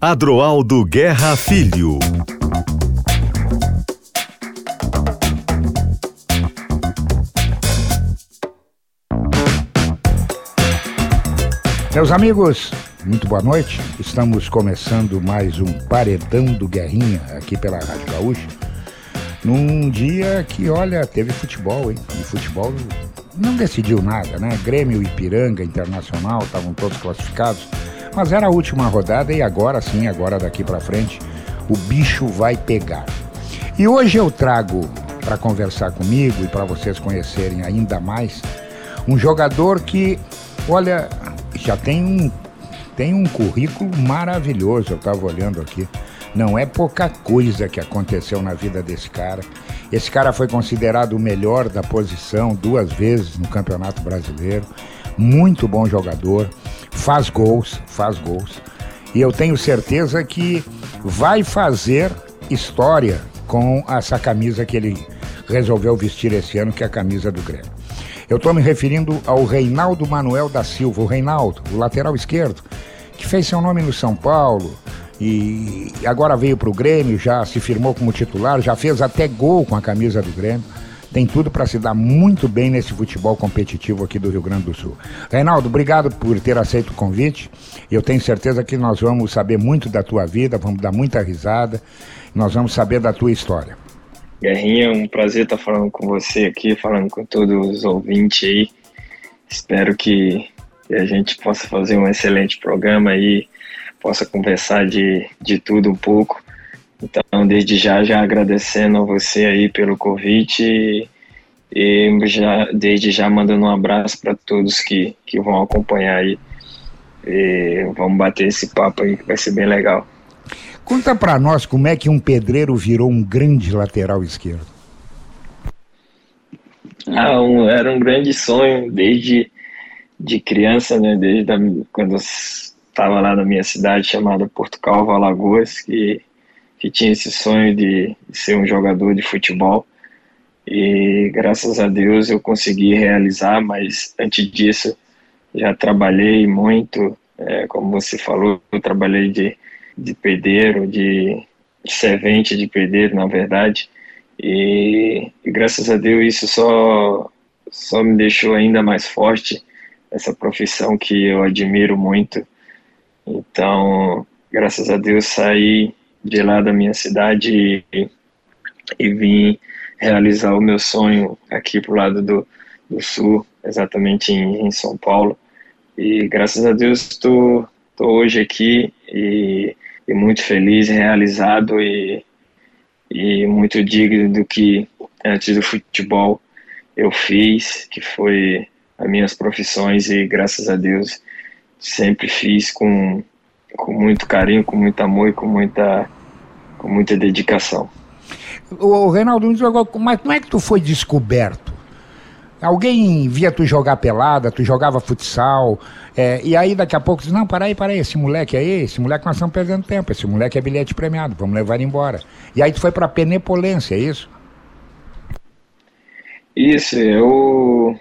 Adroaldo Guerra Filho. Meus amigos, muito boa noite. Estamos começando mais um Paredão do Guerrinha aqui pela Rádio Gaúcha. Num dia que, olha, teve futebol, hein? E futebol não decidiu nada, né? Grêmio e Ipiranga Internacional estavam todos classificados, mas era a última rodada e agora sim, agora daqui para frente, o bicho vai pegar. E hoje eu trago para conversar comigo e para vocês conhecerem ainda mais um jogador que, olha, já tem um, tem um currículo maravilhoso, eu estava olhando aqui. Não é pouca coisa que aconteceu na vida desse cara. Esse cara foi considerado o melhor da posição duas vezes no Campeonato Brasileiro. Muito bom jogador, faz gols, faz gols. E eu tenho certeza que vai fazer história com essa camisa que ele resolveu vestir esse ano, que é a camisa do Grêmio. Eu estou me referindo ao Reinaldo Manuel da Silva, o Reinaldo, o lateral esquerdo, que fez seu nome no São Paulo e agora veio para o Grêmio, já se firmou como titular, já fez até gol com a camisa do Grêmio. Tem tudo para se dar muito bem nesse futebol competitivo aqui do Rio Grande do Sul. Reinaldo, obrigado por ter aceito o convite. Eu tenho certeza que nós vamos saber muito da tua vida, vamos dar muita risada, nós vamos saber da tua história. Guerrinha, um prazer estar falando com você aqui, falando com todos os ouvintes aí. Espero que a gente possa fazer um excelente programa aí, possa conversar de, de tudo um pouco. Então, desde já, já agradecendo a você aí pelo convite e, e já, desde já mandando um abraço para todos que, que vão acompanhar aí. E vamos bater esse papo aí que vai ser bem legal. Conta para nós como é que um pedreiro virou um grande lateral esquerdo. Ah, um, era um grande sonho desde de criança, né? Desde a, quando estava lá na minha cidade chamada Porto Calvo, Alagoas, que, que tinha esse sonho de, ser um jogador de futebol. E graças a Deus eu consegui realizar, mas antes disso já trabalhei muito, é, como você falou, eu trabalhei de de pedreiro, de, de servente de pedreiro, na verdade. E, e, graças a Deus isso só, só me deixou ainda mais forte, essa profissão que eu admiro muito. Então, graças a Deus saí de lá da minha cidade e, e vim realizar o meu sonho aqui pro lado do, do sul, exatamente em, em São Paulo. E graças a Deus estou hoje aqui e e muito feliz, realizado e, e muito digno do que antes do futebol eu fiz, que foi as minhas profissões e graças a Deus sempre fiz com, com muito carinho, com muito amor e com muita, com muita dedicação. O Reinaldo, mas como é que tu foi descoberto? Alguém via tu jogar pelada, tu jogava futsal, é, e aí daqui a pouco diz, não, para aí, para aí, esse moleque aí, esse moleque nós estamos perdendo tempo, esse moleque é bilhete premiado, vamos levar ele embora. E aí tu foi para Penepolência, é isso? Isso, eu,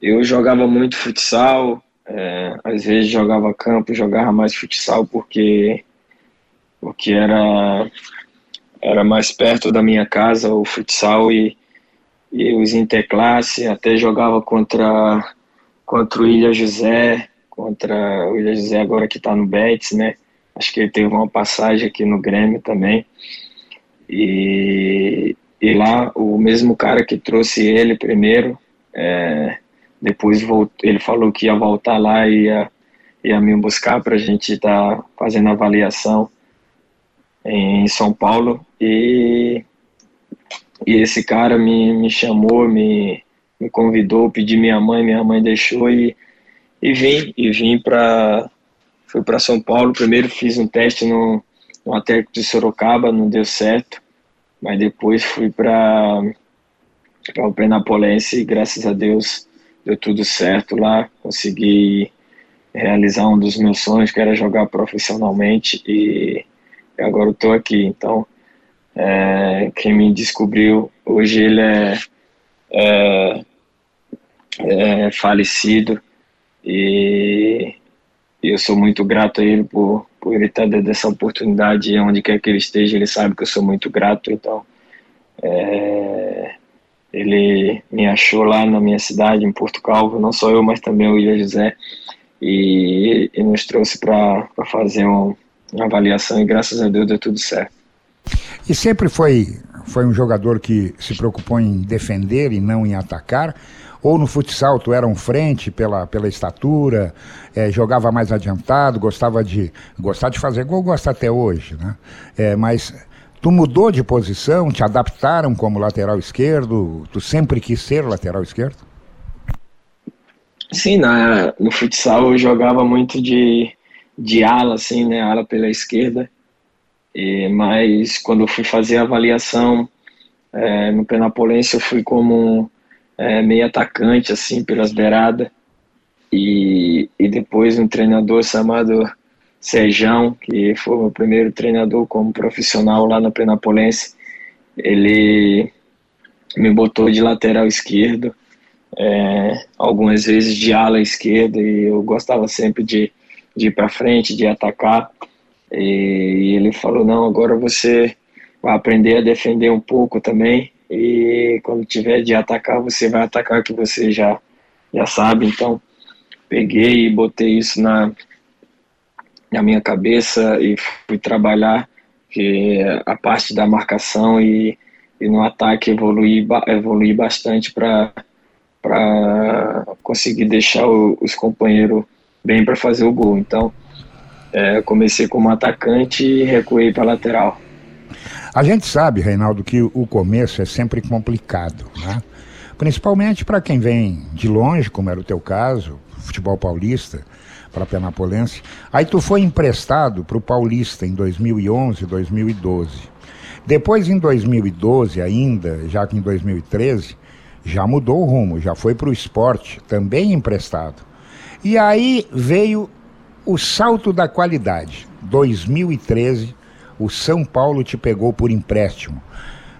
eu jogava muito futsal, é, às vezes jogava campo, jogava mais futsal porque, porque era, era mais perto da minha casa o futsal e e os interclasse, até jogava contra, contra o Ilha José, contra o Ilha José agora que está no Betis, né? Acho que ele teve uma passagem aqui no Grêmio também. E, e lá o mesmo cara que trouxe ele primeiro, é, depois voltou, ele falou que ia voltar lá e ia, ia me buscar para a gente estar tá fazendo avaliação em São Paulo. E e esse cara me, me chamou, me, me convidou, pedi minha mãe, minha mãe deixou e, e vim. E vim para. Fui para São Paulo. Primeiro fiz um teste no, no Atlético de Sorocaba, não deu certo. Mas depois fui para o Penapolense e graças a Deus deu tudo certo lá. Consegui realizar um dos meus sonhos, que era jogar profissionalmente. E agora estou aqui. Então é, quem me descobriu, hoje ele é, é, é falecido e eu sou muito grato a ele por, por ele estar dando essa oportunidade, onde quer que ele esteja, ele sabe que eu sou muito grato, então é, ele me achou lá na minha cidade, em Porto Calvo, não só eu, mas também o Ilha José, e, e nos trouxe para fazer um, uma avaliação e graças a Deus deu tudo certo. E sempre foi, foi um jogador que se preocupou em defender e não em atacar? Ou no futsal tu era um frente pela, pela estatura, é, jogava mais adiantado, gostava de gostar de fazer gol, gosta até hoje, né? É, mas tu mudou de posição, te adaptaram como lateral esquerdo, tu sempre quis ser lateral esquerdo? Sim, na, no futsal eu jogava muito de, de ala, assim, né? Ala pela esquerda. E, mas quando eu fui fazer a avaliação é, no Penapolense, eu fui como é, meio atacante, assim, pelas beiradas. E, e depois um treinador chamado Serjão, que foi o meu primeiro treinador como profissional lá no Penapolense, ele me botou de lateral esquerdo, é, algumas vezes de ala esquerda, e eu gostava sempre de, de ir para frente, de atacar. E ele falou: não, agora você vai aprender a defender um pouco também e quando tiver de atacar, você vai atacar que você já, já sabe. Então, peguei e botei isso na, na minha cabeça e fui trabalhar que a parte da marcação e, e no ataque evoluir evoluir bastante para conseguir deixar o, os companheiros bem para fazer o gol. Então, é, comecei como atacante e recuei para lateral. A gente sabe, Reinaldo, que o começo é sempre complicado, né? Principalmente para quem vem de longe, como era o teu caso, futebol paulista, para Penapolense. Aí tu foi emprestado para o Paulista em 2011, 2012. Depois, em 2012 ainda, já que em 2013, já mudou o rumo, já foi para o esporte, também emprestado. E aí veio o salto da qualidade. 2013, o São Paulo te pegou por empréstimo.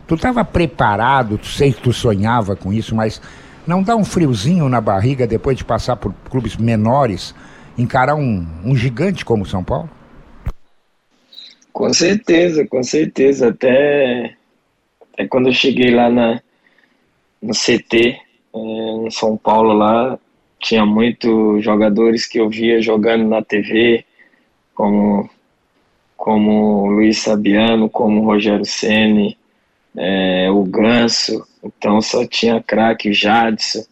Tu estava preparado, tu sei que tu sonhava com isso, mas não dá um friozinho na barriga depois de passar por clubes menores, encarar um, um gigante como São Paulo? Com certeza, com certeza. Até, até quando eu cheguei lá na, no CT, é, no São Paulo, lá, tinha muitos jogadores que eu via jogando na TV, como como Luiz Sabiano, como Rogério Ceni, é, o Ganso, então só tinha craque, Jadson,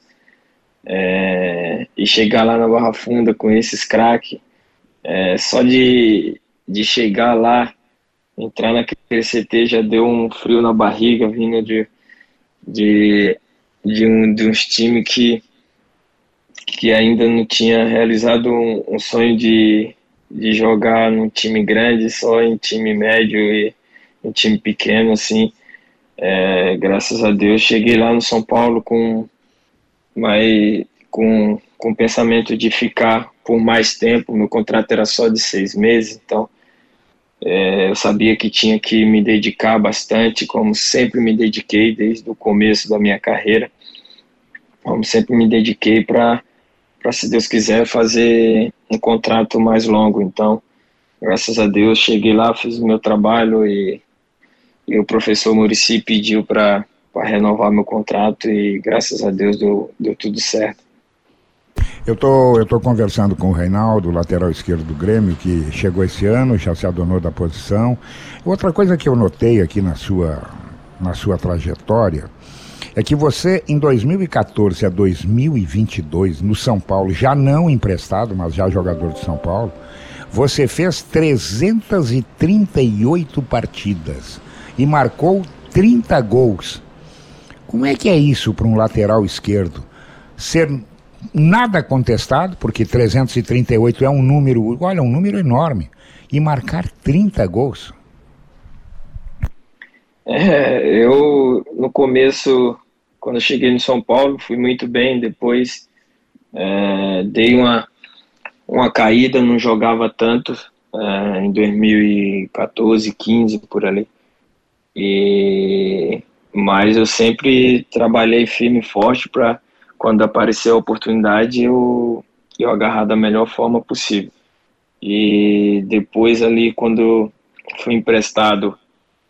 é, e chegar lá na Barra Funda com esses craques, é, só de, de chegar lá, entrar naquele CT já deu um frio na barriga, vindo de, de, de, um, de uns times que, que ainda não tinha realizado um, um sonho de, de jogar num time grande, só em time médio e em time pequeno, assim. É, graças a Deus cheguei lá no São Paulo com, mais, com, com o pensamento de ficar por mais tempo. Meu contrato era só de seis meses, então é, eu sabia que tinha que me dedicar bastante, como sempre me dediquei desde o começo da minha carreira. Como sempre me dediquei para para, se Deus quiser, fazer um contrato mais longo. Então, graças a Deus, cheguei lá, fiz o meu trabalho e, e o professor Murici pediu para renovar meu contrato e graças a Deus deu, deu tudo certo. Eu tô, eu tô conversando com o Reinaldo, lateral esquerdo do Grêmio, que chegou esse ano, já se adonou da posição. Outra coisa que eu notei aqui na sua, na sua trajetória é que você, em 2014 a 2022, no São Paulo, já não emprestado, mas já jogador de São Paulo, você fez 338 partidas e marcou 30 gols. Como é que é isso para um lateral esquerdo? Ser nada contestado, porque 338 é um número, olha, um número enorme, e marcar 30 gols. É, eu no começo, quando cheguei no São Paulo, fui muito bem. Depois é, dei uma, uma caída, não jogava tanto é, em 2014, 15 por ali. E mas eu sempre trabalhei firme e forte para quando aparecer a oportunidade eu eu agarrar da melhor forma possível. E depois ali quando fui emprestado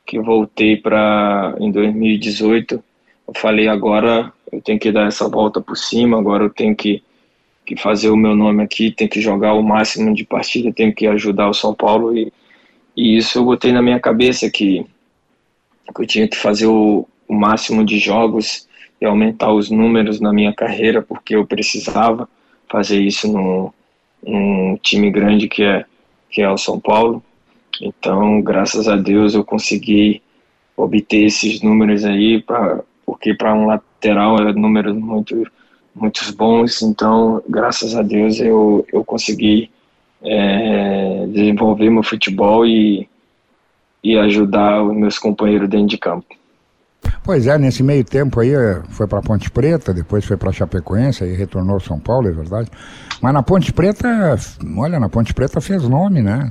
que voltei para em 2018, eu falei agora eu tenho que dar essa volta por cima, agora eu tenho que, que fazer o meu nome aqui, tenho que jogar o máximo de partida, tenho que ajudar o São Paulo e, e isso eu botei na minha cabeça que, que eu tinha que fazer o, o máximo de jogos e aumentar os números na minha carreira, porque eu precisava fazer isso no, num time grande que é, que é o São Paulo. Então, graças a Deus, eu consegui obter esses números aí, pra, porque para um lateral é números muito, muitos bons. Então, graças a Deus, eu, eu consegui é, desenvolver meu futebol e, e ajudar os meus companheiros dentro de campo. Pois é, nesse meio tempo aí eh, foi para Ponte Preta, depois foi para Chapecoense e retornou São Paulo, é verdade. Mas na Ponte Preta, olha, na Ponte Preta fez nome, né?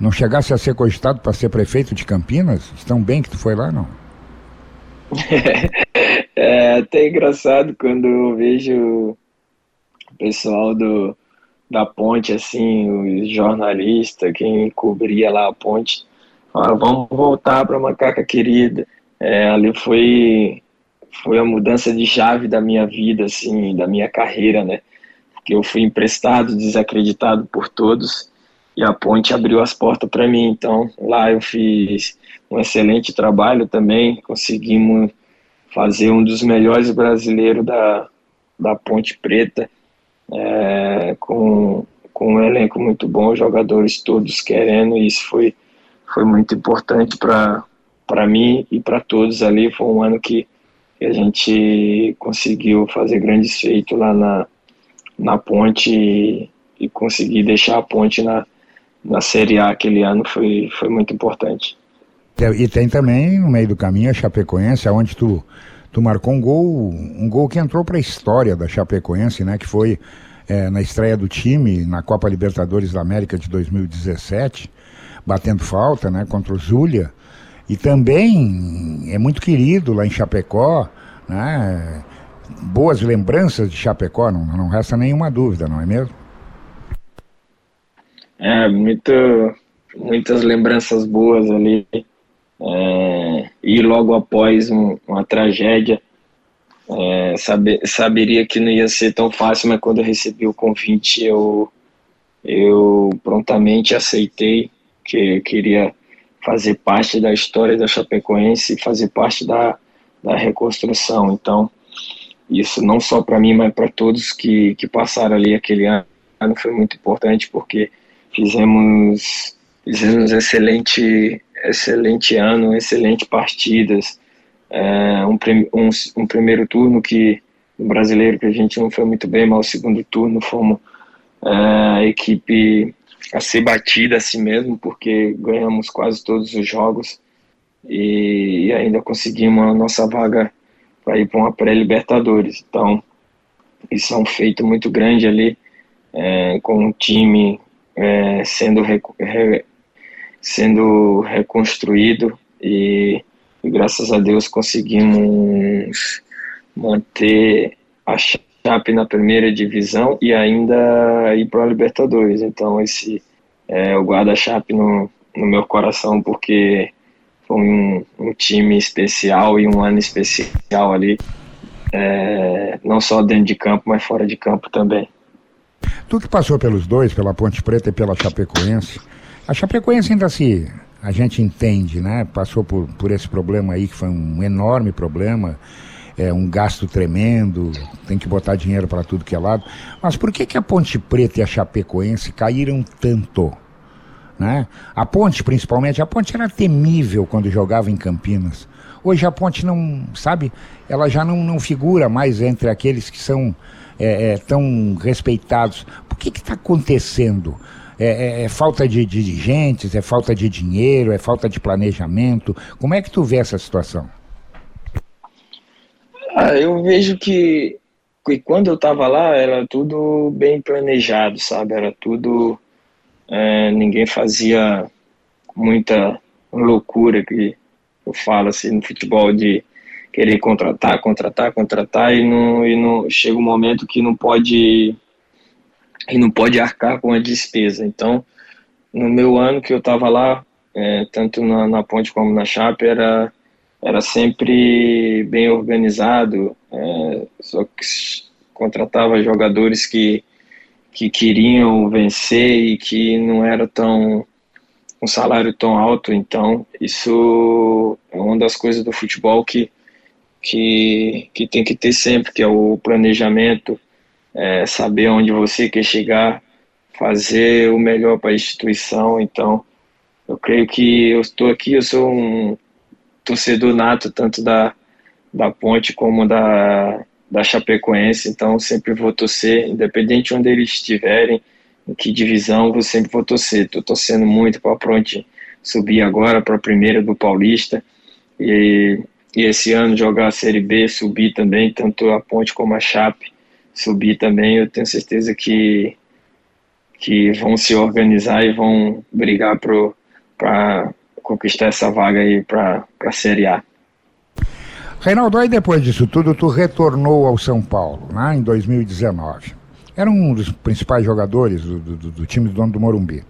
não chegasse a ser cogitado para ser prefeito de Campinas? Estão bem que tu foi lá, não? é até engraçado quando eu vejo o pessoal do, da ponte, assim, os jornalistas, quem cobria lá a ponte, fala, vamos voltar para Macaca Querida. É, ali foi, foi a mudança de chave da minha vida, assim, da minha carreira, né? Porque eu fui emprestado, desacreditado por todos, e a ponte abriu as portas para mim. Então lá eu fiz um excelente trabalho também, conseguimos fazer um dos melhores brasileiros da, da Ponte Preta, é, com, com um elenco muito bom, jogadores todos querendo, e isso foi, foi muito importante para mim e para todos ali. Foi um ano que, que a gente conseguiu fazer grandes feitos lá na, na ponte e, e conseguir deixar a ponte na, na Série A aquele ano foi, foi muito importante. E tem também no meio do caminho a Chapecoense, onde tu, tu marcou um gol, um gol que entrou para a história da Chapecoense, né? Que foi é, na estreia do time na Copa Libertadores da América de 2017, batendo falta, né? Contra o Zulia. E também é muito querido lá em Chapecó, né? Boas lembranças de Chapecó, não, não resta nenhuma dúvida, não é mesmo? É, muito, muitas lembranças boas ali. É, e logo após um, uma tragédia, é, saber, saberia que não ia ser tão fácil, mas quando eu recebi o convite, eu, eu prontamente aceitei que eu queria fazer parte da história da Chapecoense e fazer parte da, da reconstrução. Então, isso não só para mim, mas para todos que, que passaram ali aquele ano foi muito importante, porque Fizemos, fizemos excelente, excelente ano, excelente partidas. É, um, um, um, primeiro turno que o brasileiro que a gente não foi muito bem, mas o segundo turno fomos é, equipe a ser batida a si mesmo, porque ganhamos quase todos os jogos e, ainda conseguimos a nossa vaga para ir para uma pré-Libertadores. Então, isso é um feito muito grande ali, é, com um time é, sendo, re, sendo reconstruído e, e, graças a Deus conseguimos manter a Chape na primeira divisão e ainda ir para a Libertadores. Então esse é o guarda-chape no, no meu coração porque foi um, um, time especial e um ano especial ali, é, não só dentro de campo, mas fora de campo também. Tu que passou pelos dois, pela Ponte Preta e pela Chapecoense, a Chapecoense ainda se, a gente entende, né? Passou por, por esse problema aí, que foi um enorme problema, é um gasto tremendo, tem que botar dinheiro para tudo que é lado. Mas por que, que a Ponte Preta e a Chapecoense caíram tanto? Né? A Ponte, principalmente, a Ponte era temível quando jogava em Campinas. Hoje a Ponte não, sabe, ela já não, não figura mais entre aqueles que são é, é, tão respeitados. Por que está acontecendo? É, é, é, falta de, dirigentes, é falta de dinheiro, é falta de planejamento? Como é que tu vê essa situação? Ah, eu vejo que, que quando eu estava lá era tudo bem planejado, sabe? Era tudo. É, ninguém fazia muita loucura que eu falo assim no futebol de querer contratar, contratar, contratar e não, e não chega um momento que não pode e não pode arcar com a despesa. Então, no meu ano que eu estava lá, é, tanto na, na, Ponte como na Chape, era, era sempre bem organizado, é, só que contratava jogadores que, que queriam vencer e que não era tão um salário tão alto, então isso é uma das coisas do futebol que, que, que tem que ter sempre, que é o planejamento, é, saber onde você quer chegar, fazer o melhor para a instituição. Então, eu creio que eu estou aqui, eu sou um torcedor nato, tanto da, da Ponte como da, da Chapecoense, então sempre vou torcer, independente de onde eles estiverem, em que divisão, vou sempre vou torcer. Estou torcendo muito para a Ponte subir agora para a primeira do Paulista. E, e esse ano jogar a Série B, subir também, tanto a Ponte como a Chape subir também, eu tenho certeza que, que vão se organizar e vão brigar para conquistar essa vaga aí para a Série A. Reinaldo, aí depois disso tudo, tu retornou ao São Paulo, né, em 2019. Era um dos principais jogadores do, do, do time do dono do Morumbi.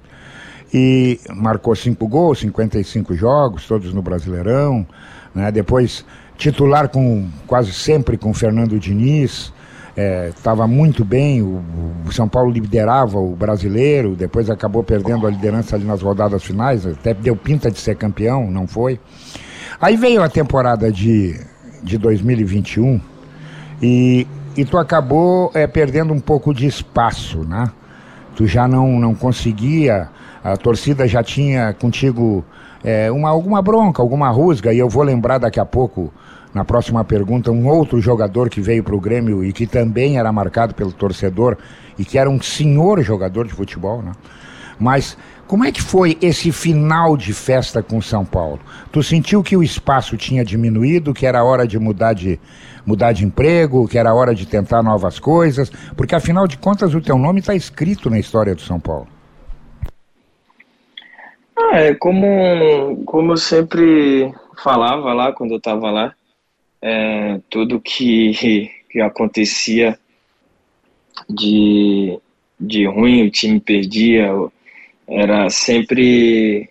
E marcou cinco gols, 55 jogos, todos no Brasileirão. Né, depois titular com quase sempre com Fernando Diniz estava é, muito bem, o, o, São Paulo liderava o brasileiro, depois acabou perdendo a liderança ali nas rodadas finais, até deu pinta de ser campeão, não foi. Aí veio a temporada de, de 2021 e, e tu acabou é, perdendo um pouco de espaço, né? Tu já não, não conseguia, a torcida já tinha contigo é, uma, alguma bronca, alguma rusga, e eu vou lembrar daqui a pouco na próxima pergunta, um outro jogador que veio para o Grêmio e que também era marcado pelo torcedor e que era um senhor jogador de futebol, né? Mas como é que foi esse final de festa com São Paulo? Tu sentiu que o espaço tinha diminuído, que era hora de mudar de mudar de emprego, que era hora de tentar novas coisas? Porque afinal de contas o teu nome está escrito na história do São Paulo. Ah, é como, como eu sempre falava lá quando eu estava lá, é, tudo que, que acontecia de, de ruim, o time perdia, era sempre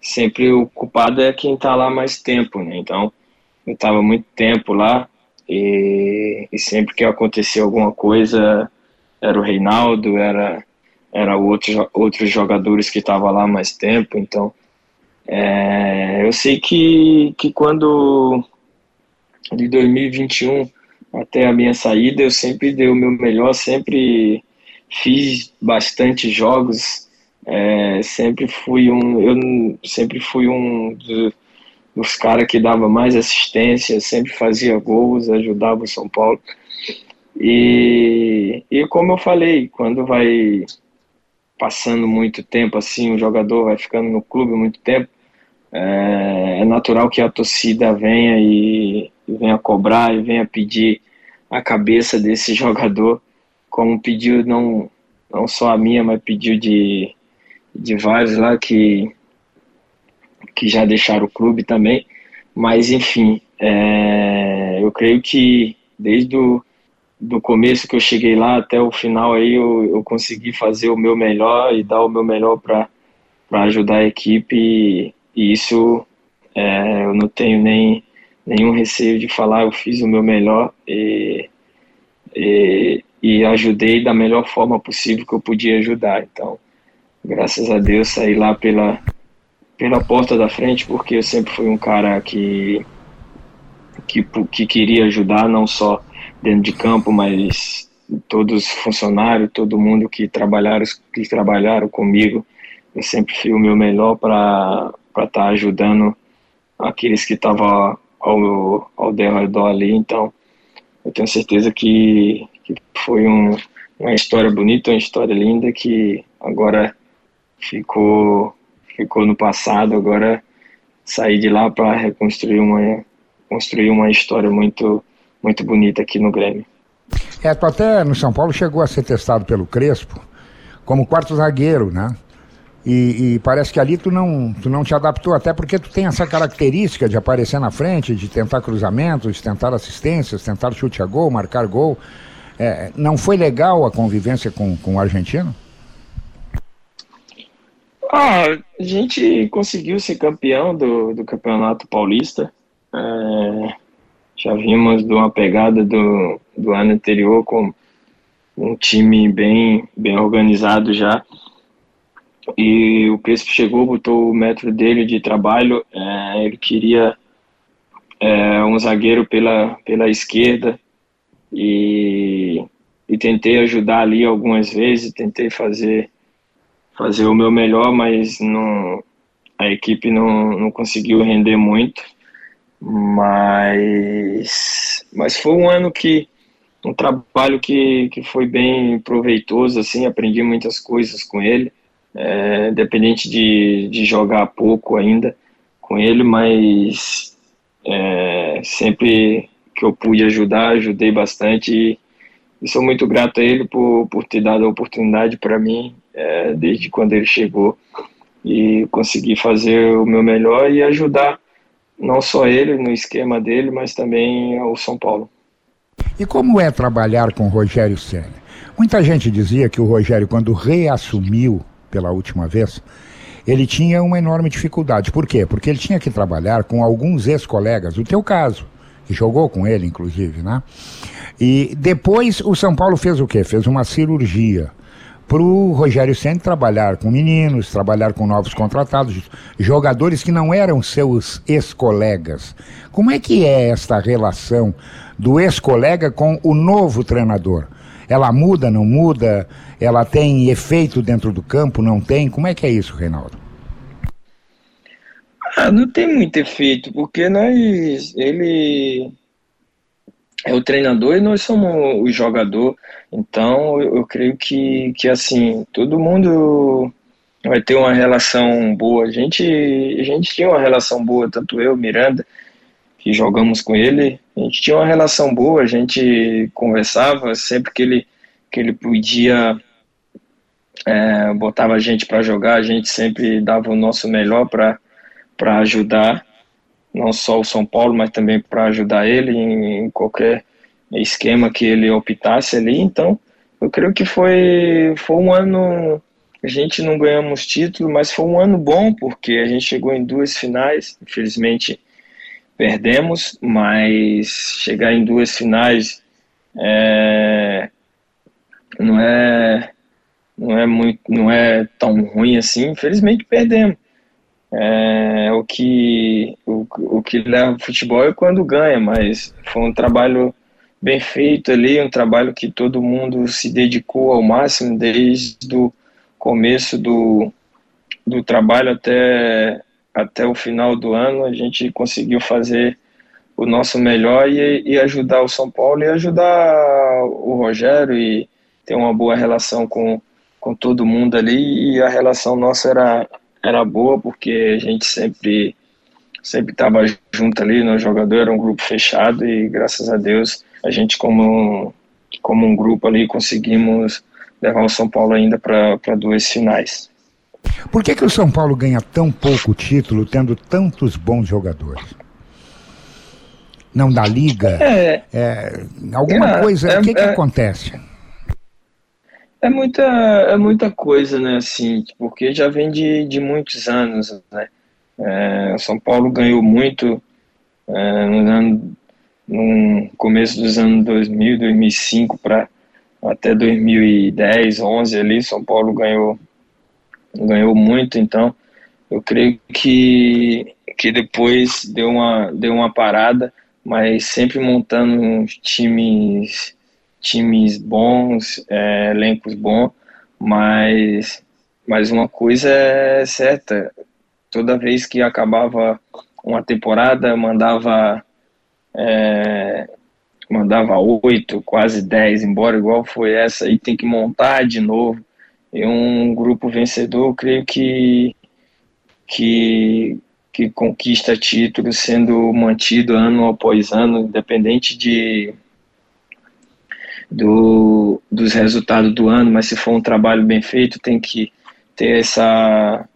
sempre o culpado é quem está lá mais tempo, né? Então, eu estava muito tempo lá e, e, sempre que acontecia alguma coisa, era o Reinaldo, era era outro, outros jogadores que estavam lá mais tempo, então é, eu sei que, que quando de 2021 até a minha saída, eu sempre dei o meu melhor, sempre fiz bastante jogos, é, sempre fui um, eu sempre fui um dos, caras que dava mais assistência, sempre fazia gols, ajudava o São Paulo. E, e como eu falei, quando vai passando muito tempo assim, o jogador vai ficando no clube muito tempo, é, é natural que a torcida venha e, e venha cobrar e venha pedir a cabeça desse jogador, como pediu não, não só a minha, mas pediu de, de vários lá que, que já deixaram o clube também. Mas, enfim, é, eu creio que desde o do começo que eu cheguei lá até o final aí eu, eu consegui fazer o meu melhor e dar o meu melhor para ajudar a equipe e, e isso é, eu não tenho nem nenhum receio de falar, eu fiz o meu melhor e, e, e, ajudei da melhor forma possível que eu podia ajudar. Então, graças a Deus, saí lá pela, pela porta da frente, porque eu sempre fui um cara que, que, que queria ajudar, não só dentro de campo, mas todos os funcionários, todo mundo que trabalharam, que trabalharam comigo, eu sempre fiz o meu melhor para estar tá ajudando aqueles que estavam ao, ao redor ali. Então, eu tenho certeza que, que foi um, uma história bonita, uma história linda que agora ficou, ficou no passado. Agora sair de lá para reconstruir uma, construir uma história muito, muito bonita aqui no Grêmio. É, tu até no São Paulo chegou a ser testado pelo Crespo como quarto zagueiro, né? E, e, parece que ali tu não, tu não te adaptou, até porque tu tem essa característica de aparecer na frente, de tentar cruzamentos, de tentar assistências, tentar chute a gol, marcar gol. É, não foi legal a convivência com, com o argentino? Ah, a gente conseguiu ser campeão do, do Campeonato Paulista. É, já vimos de uma pegada do, do ano anterior com um time bem, bem organizado já. E o Crespo chegou, botou o método dele de trabalho. É, ele queria é, um zagueiro pela, pela esquerda e, e tentei ajudar ali algumas vezes, tentei fazer, fazer o meu melhor, mas não, a equipe não, não conseguiu render muito. Mas, mas foi um ano que um trabalho que, que foi bem proveitoso, assim, aprendi muitas coisas com ele é, de, de jogar pouco ainda com ele, mas é, sempre que eu pude ajudar, ajudei bastante e, sou muito grato a ele por, por ter dado a oportunidade para mim é, desde quando ele chegou e consegui fazer o meu melhor e ajudar não só ele no esquema dele, mas também o São Paulo. E como é trabalhar com o Rogério Senna? Muita gente dizia que o Rogério, quando reassumiu pela última vez, ele tinha uma enorme dificuldade. Por quê? Porque ele tinha que trabalhar com alguns ex-colegas, o teu caso, que jogou com ele, inclusive, né? E depois o São Paulo fez o quê? Fez uma cirurgia para o Rogério Senna trabalhar com meninos, trabalhar com novos contratados, jogadores que não eram seus ex-colegas. Como é que é esta relação do ex-colega com o novo treinador? Ela muda, não muda? Ela tem efeito dentro do campo, não tem? Como é que é isso, Reinaldo? Ah, não tem muito efeito, porque nós, ele é o treinador e nós somos o jogador. Então, eu, eu creio que, que assim, todo mundo vai ter uma relação boa. A gente, a gente tinha uma relação boa, tanto eu, Miranda, que jogamos com ele, a gente tinha uma relação boa, a gente conversava sempre que ele, que ele podia, é, botava a gente para jogar, a gente sempre dava o nosso melhor para ajudar, não só o São Paulo, mas também para ajudar ele em, em qualquer esquema que ele optasse ali. Então, eu creio que foi, foi um ano. A gente não ganhamos título, mas foi um ano bom, porque a gente chegou em duas finais. Infelizmente, perdemos, mas chegar em duas finais é, não é não é muito não é tão ruim assim. Infelizmente perdemos. É, o que o, o que leva o futebol é quando ganha mas foi um trabalho bem feito ali um trabalho que todo mundo se dedicou ao máximo desde o começo do, do trabalho até até o final do ano a gente conseguiu fazer o nosso melhor e, e, ajudar o São Paulo e ajudar o Rogério e ter uma boa relação com, com todo mundo ali e a relação nossa era, era boa porque a gente sempre sempre estava junto ali, no jogador era um grupo fechado e graças a Deus a gente como como um grupo ali conseguimos levar o São Paulo ainda para duas finais. Por que, que o São Paulo ganha tão pouco título, tendo tantos bons jogadores? Não dá liga? É, é alguma é, coisa, o que, que é. acontece? É muita, é muita coisa, né, assim, porque já vem de, de muitos anos, né, é, São Paulo ganhou muito é, no, ano, no começo dos anos 2000, 2005 para até 2010, 11 ali, São Paulo ganhou ganhou muito, então eu creio que, que depois deu uma, deu uma parada, mas sempre montando times times bons, é, elencos bons, mas, mas uma coisa é certa, toda vez que acabava uma temporada, mandava é, mandava oito, quase dez embora, igual foi essa, e tem que montar de novo e um grupo vencedor, creio que, que, que conquista títulos sendo mantido ano após ano, independente de, do, dos resultados do ano, mas se for um trabalho bem feito, tem que, ter essa,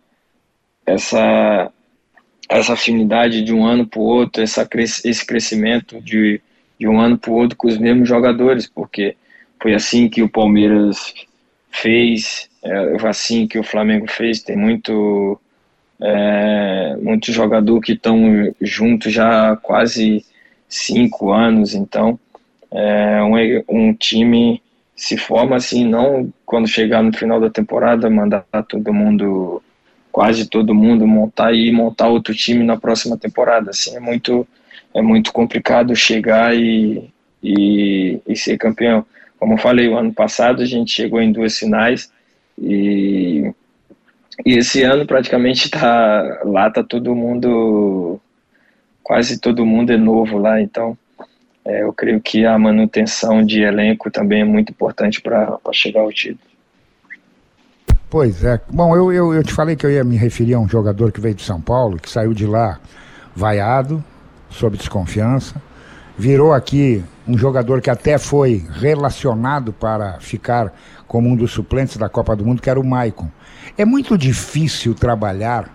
essa, essa afinidade de um ano para o outro, essa, esse crescimento de, de um ano para o outro com os mesmos jogadores, porque foi assim que o Palmeiras fez, é assim que o Flamengo fez, tem muito, é, muito jogador que estão juntos já há quase cinco anos, então é um, um time se forma assim, não quando chegar no final da temporada, mandar todo mundo, quase todo mundo montar e montar outro time na próxima temporada. Assim, é muito, é muito complicado chegar e, e, e ser campeão. Como eu falei, o ano passado a gente chegou em duas finais e, e esse ano praticamente tá lá tá todo mundo quase todo mundo é novo lá, então é, eu creio que a manutenção de elenco também é muito importante para chegar ao título. Pois é. Bom, eu, eu, eu te falei que eu ia me referir a um jogador que veio de São Paulo, que saiu de lá vaiado, sob desconfiança, virou aqui um jogador que até foi relacionado para ficar como um dos suplentes da Copa do Mundo, que era o Maicon. É muito difícil trabalhar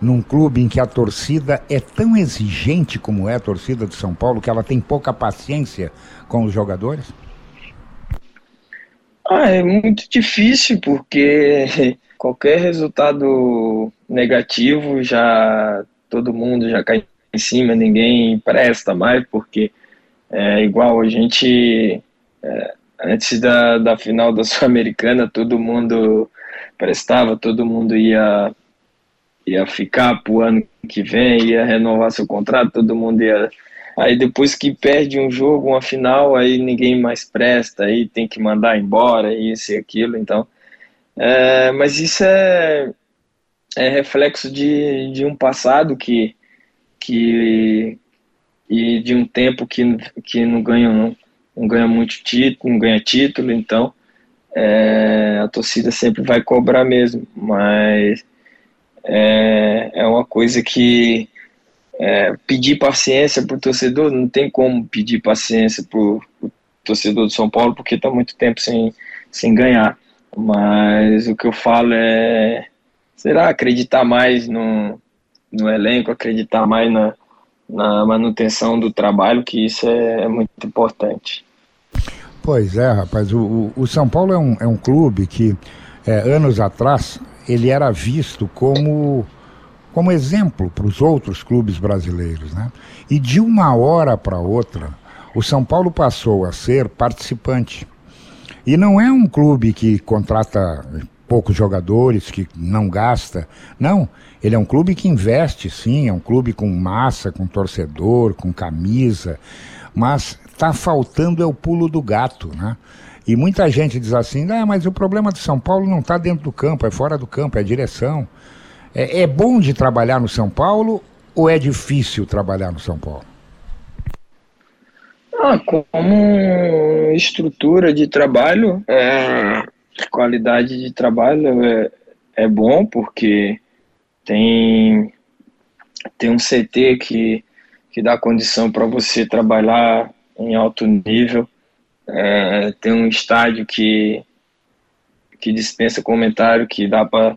num clube em que a torcida é tão exigente como é a torcida de São Paulo, que ela tem pouca paciência com os jogadores? Ah, é muito difícil, porque qualquer resultado negativo já todo mundo já cai em cima, ninguém presta mais, porque é igual a gente é, antes da, da final da Sul-Americana, todo mundo prestava, todo mundo ia ia ficar pro ano que vem, ia renovar seu contrato, todo mundo ia. Aí depois que perde um jogo, uma final, aí ninguém mais presta, aí tem que mandar embora, isso e aquilo, então. É, mas isso é, é reflexo de, de um passado que, que e de um tempo que, que não ganha não, não ganha muito título, não ganha título, então é, a torcida sempre vai cobrar mesmo, mas é, é uma coisa que é, pedir paciência para o torcedor, não tem como pedir paciência para o torcedor de São Paulo, porque está muito tempo sem, sem ganhar. Mas o que eu falo é, será acreditar mais no, no elenco, acreditar mais na, na manutenção do trabalho, que isso é, é muito importante. Pois é, rapaz, o, o São Paulo é um, é um clube que é, anos atrás ele era visto como, como exemplo para os outros clubes brasileiros. Né? E de uma hora para outra, o São Paulo passou a ser participante. E não é um clube que contrata poucos jogadores, que não gasta. Não, ele é um clube que investe, sim, é um clube com massa, com torcedor, com camisa, mas está faltando é o pulo do gato, né? E muita gente diz assim, ah, mas o problema de São Paulo não está dentro do campo, é fora do campo, é a direção. É, é bom de trabalhar no São Paulo ou é difícil trabalhar no São Paulo? Ah, como estrutura de trabalho, é, qualidade de trabalho é, é bom porque tem, tem um CT que, que dá condição para você trabalhar em alto nível. É, tem um estádio que, que dispensa comentário, que dá para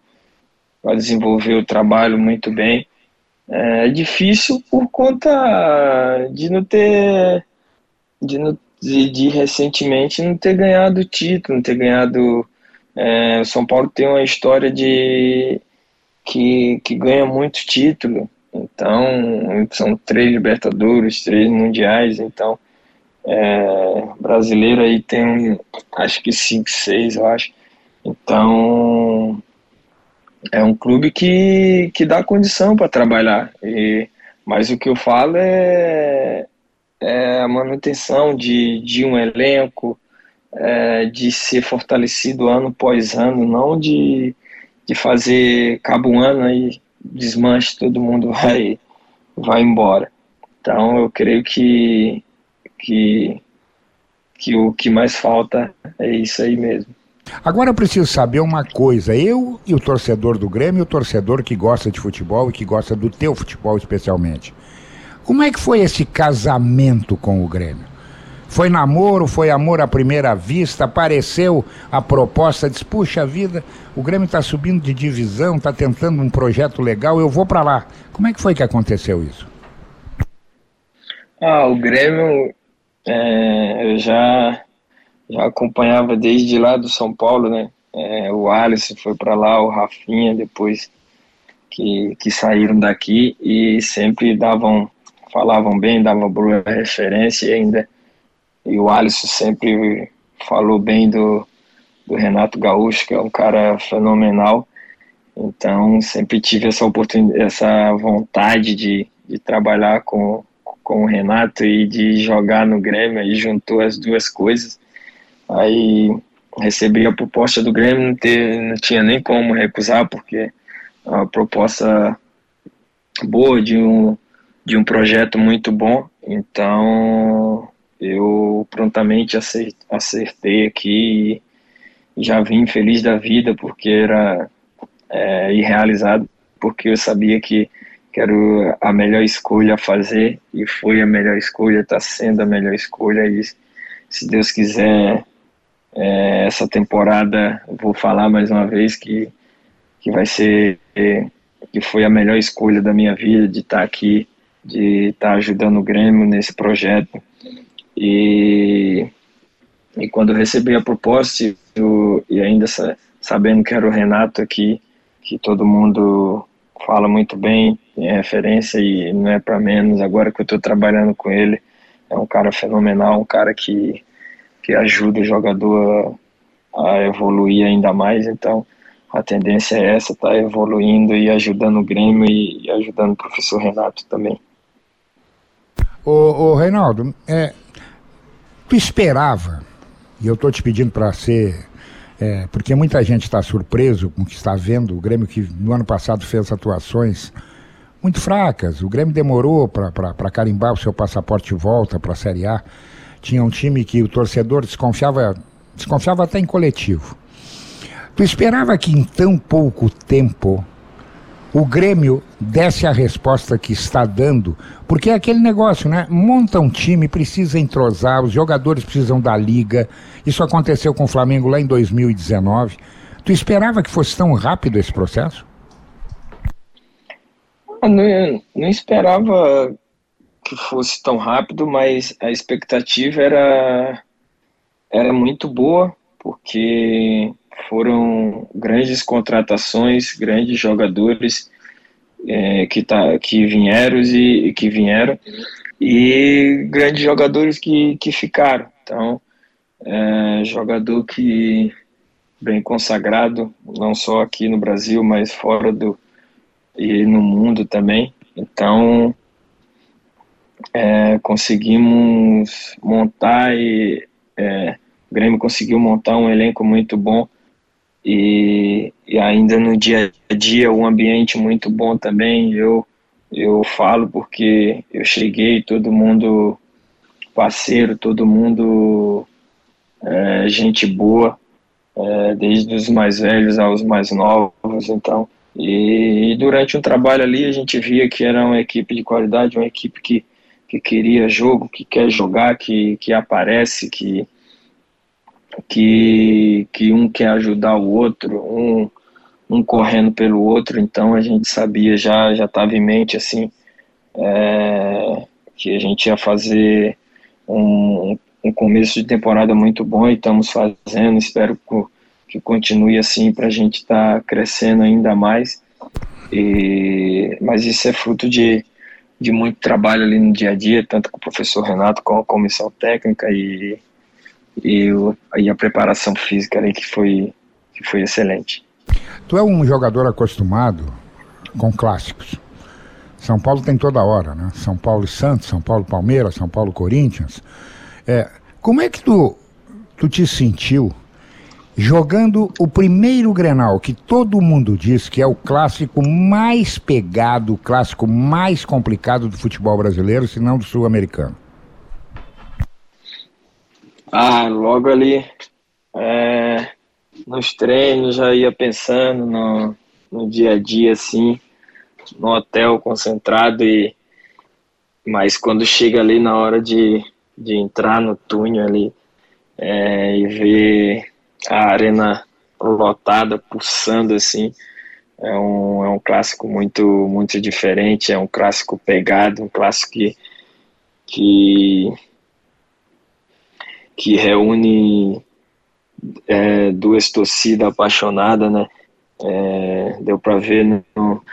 desenvolver o trabalho muito bem. É, é difícil por conta de não ter. De, não, de, de recentemente não ter ganhado título, não ter ganhado. É, o São Paulo tem uma história de que, que ganha muito título. Então, são três Libertadores, três Mundiais, então é, brasileiro aí tem acho que 5, 6, eu acho. Então é um clube que, que dá condição para trabalhar. E, mas o que eu falo é, é a manutenção de, de um elenco, é, de ser fortalecido ano após ano, não de, de fazer cabo um ano e desmanche, todo mundo vai, vai embora. Então eu creio que que, que o que mais falta é isso aí mesmo. Agora eu preciso saber uma coisa. Eu e o torcedor do Grêmio, o torcedor que gosta de futebol e que gosta do teu futebol especialmente. Como é que foi esse casamento com o Grêmio? Foi namoro, foi amor à primeira vista, apareceu a proposta, disse, puxa vida, o Grêmio está subindo de divisão, está tentando um projeto legal, eu vou para lá. Como é que foi que aconteceu isso? Ah, o Grêmio é, eu já, já acompanhava desde lá do São Paulo, né? É, o Alisson foi para lá, o Rafinha depois que, que saíram daqui e sempre davam, falavam bem, davam boa referência e ainda e o Alisson sempre falou bem do, do Renato Gaúcho, que é um cara fenomenal. Então, sempre tive essa oportunidade, essa vontade de, de trabalhar com, com o Renato e de jogar no Grêmio, e juntou as duas coisas. Aí recebi a proposta do Grêmio, não, ter, não tinha nem como recusar, porque é uma proposta boa, de um, de um projeto muito bom. Então, eu prontamente acertei aqui e já vim feliz da vida porque era é, irrealizado, porque eu sabia que, que era a melhor escolha a fazer e foi a melhor escolha, está sendo a melhor escolha. E se Deus quiser é, essa temporada vou falar mais uma vez que, que vai ser que foi a melhor escolha da minha vida de estar tá aqui, de estar tá ajudando o Grêmio nesse projeto e, e quando eu recebi a proposta, eu, e ainda sabendo que era o Renato aqui, que todo mundo fala muito bem, tem referência e não é para menos. Agora que eu estou trabalhando com ele, é um cara fenomenal, um cara que, que ajuda o jogador a, a evoluir ainda mais. Então, a tendência é essa, tá evoluindo e ajudando o Grêmio e, e ajudando o professor Renato também. Ô, ô Reinaldo, é, Tu esperava, e eu estou te pedindo para ser. É, porque muita gente está surpreso com o que está vendo. O Grêmio que no ano passado fez atuações muito fracas. O Grêmio demorou para carimbar o seu passaporte de volta para a Série A. Tinha um time que o torcedor desconfiava, desconfiava até em coletivo. Tu esperava que em tão pouco tempo o Grêmio desse a resposta que está dando, porque é aquele negócio, né? Monta um time, precisa entrosar, os jogadores precisam da liga. Isso aconteceu com o Flamengo lá em 2019. Tu esperava que fosse tão rápido esse processo? Não, não esperava que fosse tão rápido, mas a expectativa era, era muito boa, porque foram grandes contratações, grandes jogadores é, que, tá, que vieram e que vieram e grandes jogadores que, que ficaram. Então, é, jogador que bem consagrado, não só aqui no Brasil, mas fora do e no mundo também. Então, é, conseguimos montar e é, o Grêmio conseguiu montar um elenco muito bom e, e ainda no dia a dia um ambiente muito bom também. Eu eu falo porque eu cheguei, todo mundo parceiro, todo mundo é, gente boa, é, desde os mais velhos aos mais novos, então. E, e, durante um trabalho ali a gente via que era uma equipe de qualidade, uma equipe que, que queria jogo, que quer jogar, que, que aparece, que, que, que um quer ajudar o outro, um, um correndo pelo outro, então a gente sabia já, já estava em mente assim, é, que a gente ia fazer um, um começo de temporada muito bom e estamos fazendo, espero que, continue assim para a gente estar tá crescendo ainda mais, e, mas isso é fruto de, de muito trabalho ali no dia a dia, tanto com o professor Renato como a comissão técnica e e, e a preparação física ali que foi, que foi excelente. Tu é um jogador acostumado com clássicos. São Paulo tem toda hora, né? São Paulo e Santos, São Paulo Palmeiras, São Paulo Corinthians. É, como é que tu, tu te sentiu jogando o primeiro Grenal, que todo mundo diz que é o clássico mais pegado, o clássico mais complicado do futebol brasileiro, se não do sul-americano? Ah, logo ali é, nos treinos já ia pensando no, no dia a dia assim, no hotel concentrado e mas quando chega ali na hora de, de entrar no túnel ali é, e ver a arena lotada, pulsando assim. É um, é um clássico muito, muito diferente, é um clássico pegado, um clássico que, que, que reúne é, duas torcidas apaixonadas, né? É, deu para ver no,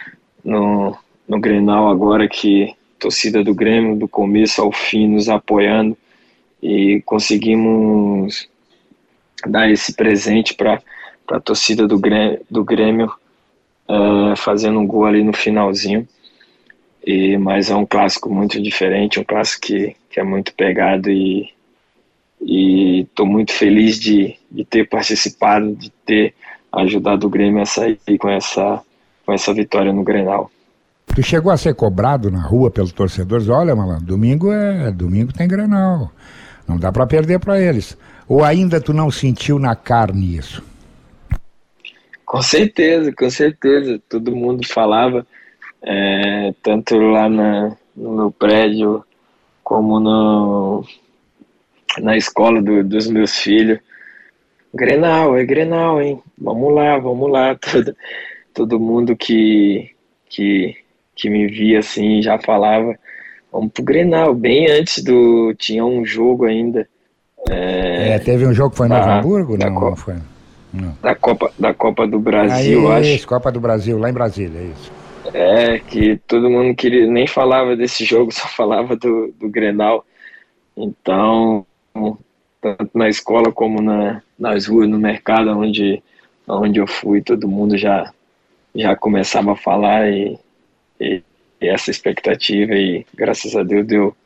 no, no Grenal agora que torcida do Grêmio, do começo ao fim, nos apoiando e conseguimos dar esse presente para a torcida do Grêmio, do Grêmio uh, fazendo um gol ali no finalzinho. E, mas é um clássico muito diferente, um clássico que, que é muito pegado e estou muito feliz de, de ter participado, de ter ajudado o Grêmio a sair com essa, com essa vitória no Grenal. Tu chegou a ser cobrado na rua pelos torcedores? Olha, malandro, domingo é domingo tem Grenal. Não dá para perder para eles. Ou ainda tu não sentiu na carne isso? Com certeza, com certeza. Todo mundo falava, é, tanto lá na, no meu prédio como no, na escola do, dos meus filhos. Grenal, é Grenal, hein? Vamos lá, vamos lá. Todo, todo mundo que, que, que me via assim já falava, vamos pro Grenal. Bem antes do. Tinha um jogo ainda. É, é teve um jogo que foi no da, Hamburgo? Não, Copa, não foi. Não. Da, Copa, da Copa do Brasil, Aí, acho. Copa do Brasil, lá em Brasília, é isso. É, que todo mundo queria, nem falava desse jogo, só falava do, do Grenal. Então, tanto na escola como na, nas ruas, no mercado, onde, onde eu fui, todo mundo já, já começava a falar e, e, e essa expectativa e graças a Deus deu,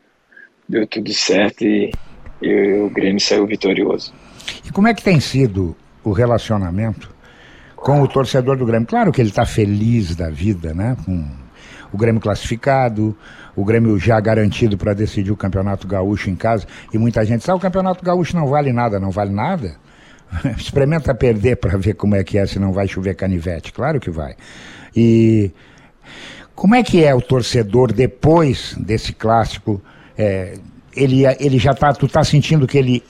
deu tudo certo e, e o Grêmio saiu vitorioso. E como é que tem sido o relacionamento com o torcedor do Grêmio? Claro que ele está feliz da vida, né? Com o Grêmio classificado, o Grêmio já garantido para decidir o Campeonato Gaúcho em casa, e muita gente diz, ah, o Campeonato Gaúcho não vale nada, não vale nada. Experimenta perder para ver como é que é, se não vai chover canivete, claro que vai. E como é que é o torcedor depois desse clássico? É, ele, ele já tá, tu tá sentindo que ele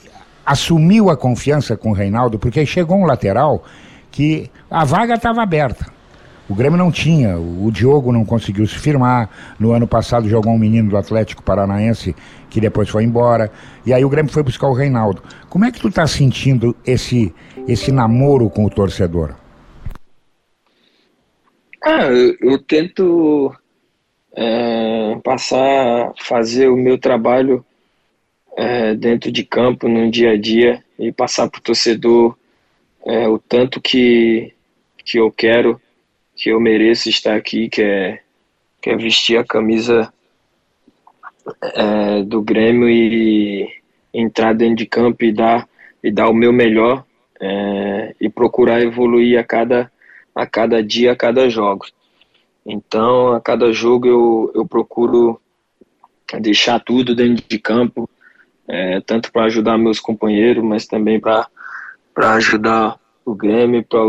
assumiu a confiança com o Reinaldo, porque chegou um lateral que a vaga estava aberta. O Grêmio não tinha, o Diogo não conseguiu se firmar. No ano passado jogou um menino do Atlético Paranaense que depois foi embora. E aí o Grêmio foi buscar o Reinaldo. Como é que tu está sentindo esse, esse namoro com o torcedor? Ah, eu, eu tento é, passar, fazer o meu trabalho é, dentro de campo, no dia a dia, e passar para o torcedor é, o tanto que, que eu quero que eu mereço estar aqui, que é, que é vestir a camisa é, do Grêmio e entrar dentro de campo e dar, e dar o meu melhor é, e procurar evoluir a cada, a cada dia, a cada jogo. Então, a cada jogo eu, eu procuro deixar tudo dentro de campo, é, tanto para ajudar meus companheiros, mas também para ajudar o Grêmio, para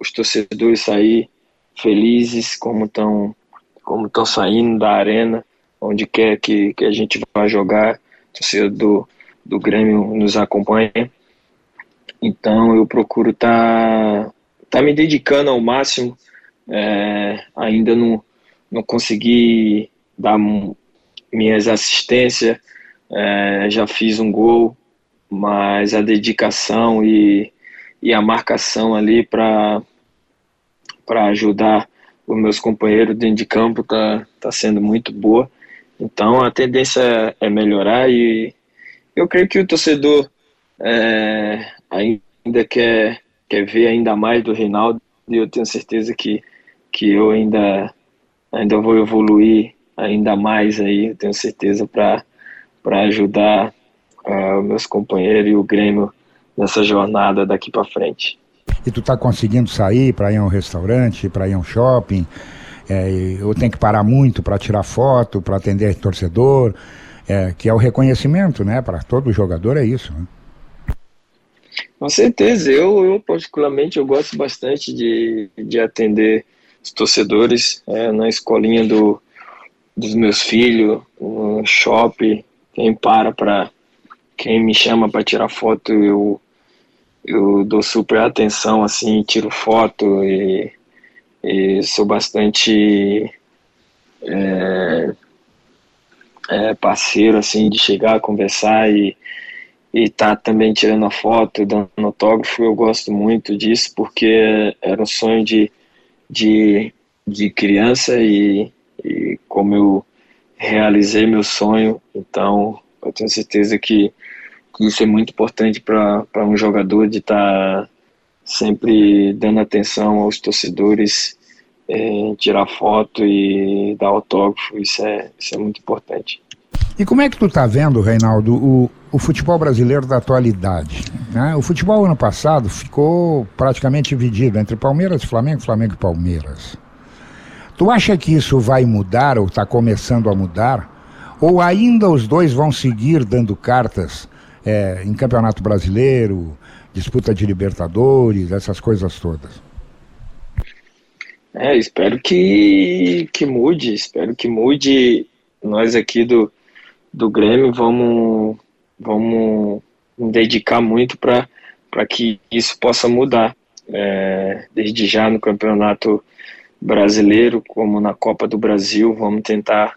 os torcedores sair felizes como estão como estão saindo da arena, onde quer que, que a gente vá jogar, torcida do, do Grêmio nos acompanha. Então eu procuro estar tá, tá me dedicando ao máximo, é, ainda não, não consegui dar minhas assistências, é, já fiz um gol, mas a dedicação e, e a marcação ali para para ajudar os meus companheiros dentro de campo tá, tá sendo muito boa. Então a tendência é melhorar e eu creio que o torcedor é, ainda quer, quer ver ainda mais do Reinaldo e eu tenho certeza que, que eu ainda, ainda vou evoluir ainda mais aí, eu tenho certeza para ajudar os meus companheiros e o Grêmio nessa jornada daqui para frente e tu tá conseguindo sair para ir a um restaurante, para ir a um shopping, é, eu tenho que parar muito para tirar foto, para atender torcedor, é, que é o reconhecimento, né? Para todo jogador é isso. Né? Com certeza, eu, eu particularmente eu gosto bastante de, de atender os torcedores é, na escolinha do, dos meus filhos, no shopping, quem para para quem me chama para tirar foto, eu, eu dou super atenção, assim, tiro foto e, e sou bastante é, é, parceiro, assim, de chegar, conversar e e tá também tirando a foto, dando autógrafo, eu gosto muito disso porque era um sonho de, de, de criança e, e como eu realizei meu sonho, então eu tenho certeza que, que isso é muito importante para um jogador de estar tá sempre dando atenção aos torcedores, é, tirar foto e dar autógrafo, isso é, isso é muito importante. E como é que tu tá vendo, Reinaldo, o, o futebol brasileiro da atualidade? Né? O futebol ano passado ficou praticamente dividido entre Palmeiras e Flamengo, Flamengo e Palmeiras. Tu acha que isso vai mudar ou está começando a mudar? Ou ainda os dois vão seguir dando cartas é, em Campeonato Brasileiro, disputa de Libertadores, essas coisas todas? É, espero que, que mude, espero que mude. Nós aqui do, do Grêmio vamos, vamos dedicar muito para que isso possa mudar. É, desde já no Campeonato Brasileiro, como na Copa do Brasil, vamos tentar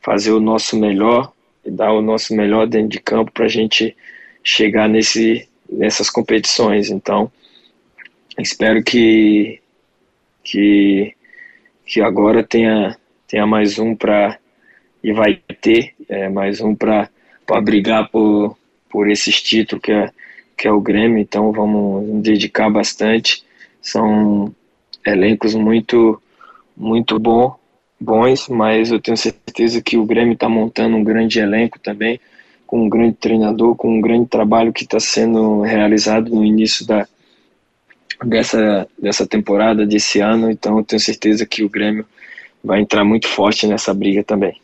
fazer o nosso melhor e dar o nosso melhor dentro de campo para a gente chegar nesse, nessas competições. Então, espero que, que, que agora tenha, tenha mais um para e vai ter é, mais um para brigar por, por esses títulos que é, que é o Grêmio, então vamos dedicar bastante. São elencos muito, muito bom, bons, mas eu tenho certeza que o Grêmio está montando um grande elenco também, com um grande treinador, com um grande trabalho que está sendo realizado no início da, dessa, dessa temporada, desse ano, então eu tenho certeza que o Grêmio vai entrar muito forte nessa briga também.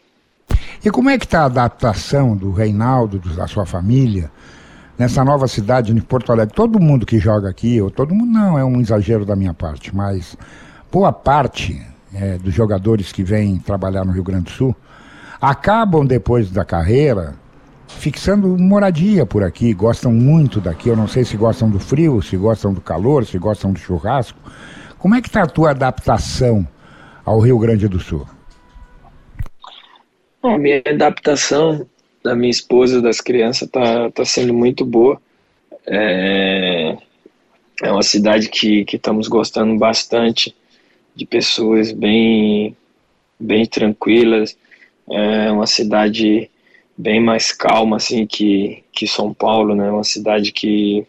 E como é que está a adaptação do Reinaldo, da sua família, nessa nova cidade de Porto Alegre? Todo mundo que joga aqui, ou todo mundo não, é um exagero da minha parte, mas boa parte é, dos jogadores que vêm trabalhar no Rio Grande do Sul acabam depois da carreira fixando moradia por aqui, gostam muito daqui. Eu não sei se gostam do frio, se gostam do calor, se gostam do churrasco. Como é que está a tua adaptação ao Rio Grande do Sul? A minha adaptação da minha esposa, das crianças, tá, tá sendo muito boa. É, é uma cidade que, que estamos gostando bastante, de pessoas bem, bem tranquilas. É uma cidade bem mais calma assim que, que São Paulo, né? Uma cidade que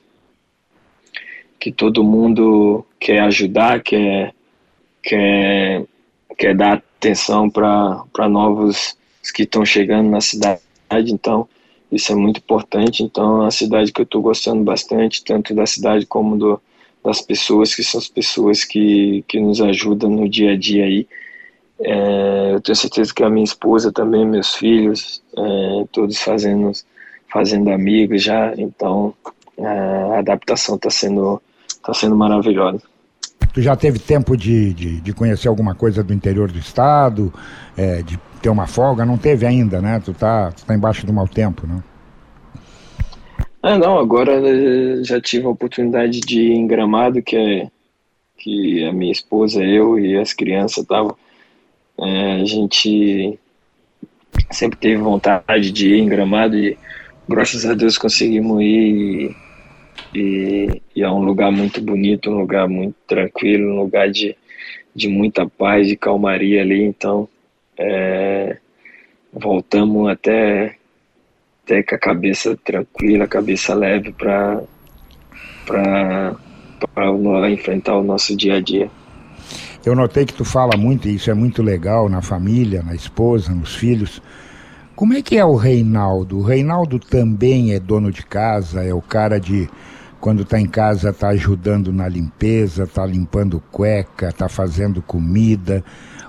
que todo mundo quer ajudar, quer quer quer dar atenção para novos que estão chegando na cidade, então isso é muito importante. Então, é uma cidade que eu estou gostando bastante, tanto da cidade como do, das pessoas, que são as pessoas que, que nos ajudam no dia a dia aí. É, eu tenho certeza que a minha esposa também, meus filhos, é, todos fazendo, fazendo amigos já, então é, a adaptação está sendo, tá sendo maravilhosa. Tu já teve tempo de, de, de, conhecer alguma coisa do interior do estado, é, de ter uma folga? Não teve ainda, né? Tu tá, tu tá embaixo do mau tempo, né? Ah, não, agora eh, já tive a oportunidade de ir em Gramado, que é que a minha esposa, eu e as crianças estavam. É, a gente sempre teve vontade de ir em Gramado e graças a Deus conseguimos ir e, e, é um lugar muito bonito, um lugar muito tranquilo, um lugar de, de muita paz, de calmaria ali, então é, voltamos até, até com a cabeça tranquila, a cabeça leve para enfrentar o nosso dia a dia. Eu notei que tu fala muito, e isso é muito legal, na família, na esposa, nos filhos. Como é que é o Reinaldo? O Reinaldo também é dono de casa, é o cara de quando está em casa está ajudando na limpeza, está limpando cueca, está fazendo comida.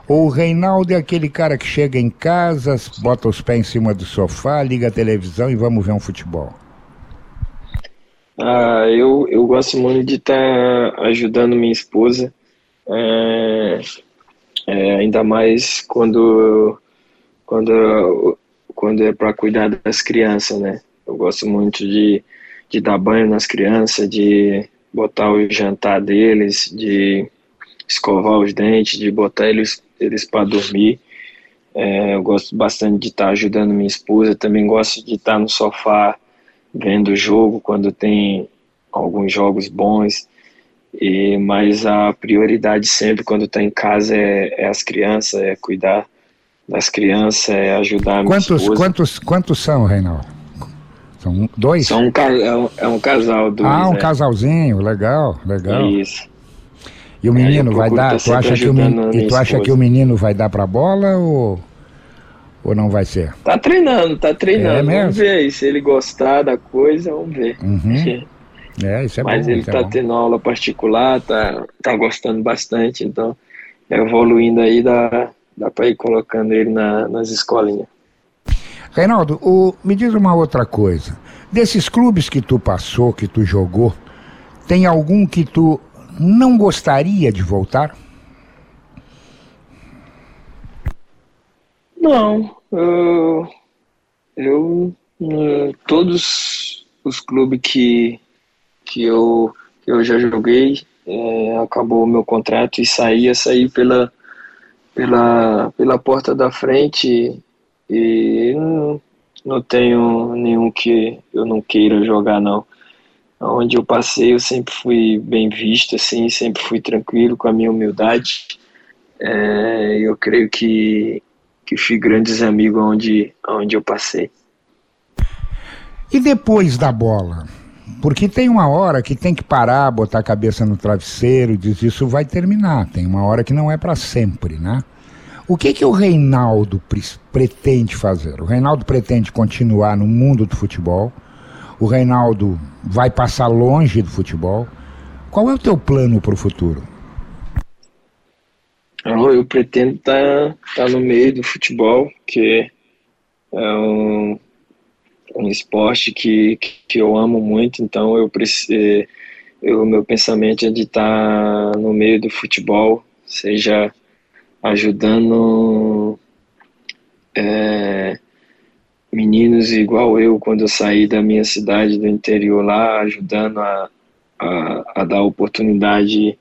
Ou o Reinaldo é aquele cara que chega em casa, bota os pés em cima do sofá, liga a televisão e vamos ver um futebol? Ah, eu, eu gosto muito de estar tá ajudando minha esposa, é, é, ainda mais quando, quando, quando é para cuidar das crianças, né? Eu gosto muito de, de dar banho nas crianças, de botar o jantar deles, de escovar os dentes, de botar eles, eles para dormir. É, eu gosto bastante de estar tá ajudando minha esposa, também gosto de estar tá no sofá vendo o jogo quando tem alguns jogos bons. E, mas a prioridade sempre quando está em casa é, é, as crianças, é cuidar das crianças, é ajudar a minha quantos, esposa. Quantos, quantos são, Reinaldo? São dois? São um, é, um, é um casal, dois. Ah, um é. casalzinho, legal, legal. Isso. E o menino vai dar? Tá tu acha, que o, menino, e tu acha que o menino vai dar pra bola ou, ou não vai ser? Tá treinando, tá treinando. É mesmo? Vamos ver aí. Se ele gostar da coisa, vamos ver. Uhum. É, isso é Mas bom, ele é tá bom. tendo aula particular, tá, tá gostando bastante, então evoluindo aí, dá, dá pra ir colocando ele na, nas escolinhas. Reinaldo, o, me diz uma outra coisa. Desses clubes que tu passou, que tu jogou, tem algum que tu não gostaria de voltar? Não, eu, eu eh, todos os clubes que, que, eu, que eu já joguei, é, acabou o meu contrato e saí, saí pela, pela, pela porta da frente e não, não tenho nenhum que eu não queira jogar não. Onde eu passei eu sempre fui bem visto, assim, sempre fui tranquilo com a minha humildade. É, eu creio que, que fui grandes amigos onde, onde eu passei. E depois da bola? Porque tem uma hora que tem que parar, botar a cabeça no travesseiro e diz isso vai terminar. Tem uma hora que não é para sempre, né? O que que o Reinaldo pretende fazer? O Reinaldo pretende continuar no mundo do futebol? O Reinaldo vai passar longe do futebol? Qual é o teu plano para o futuro? Eu, eu pretendo estar tá, tá no meio do futebol, que é um, um esporte que, que eu amo muito, então eu eu, meu pensamento é de estar tá no meio do futebol, seja ajudando é, meninos igual eu quando eu saí da minha cidade do interior lá, ajudando a, a, a dar oportunidade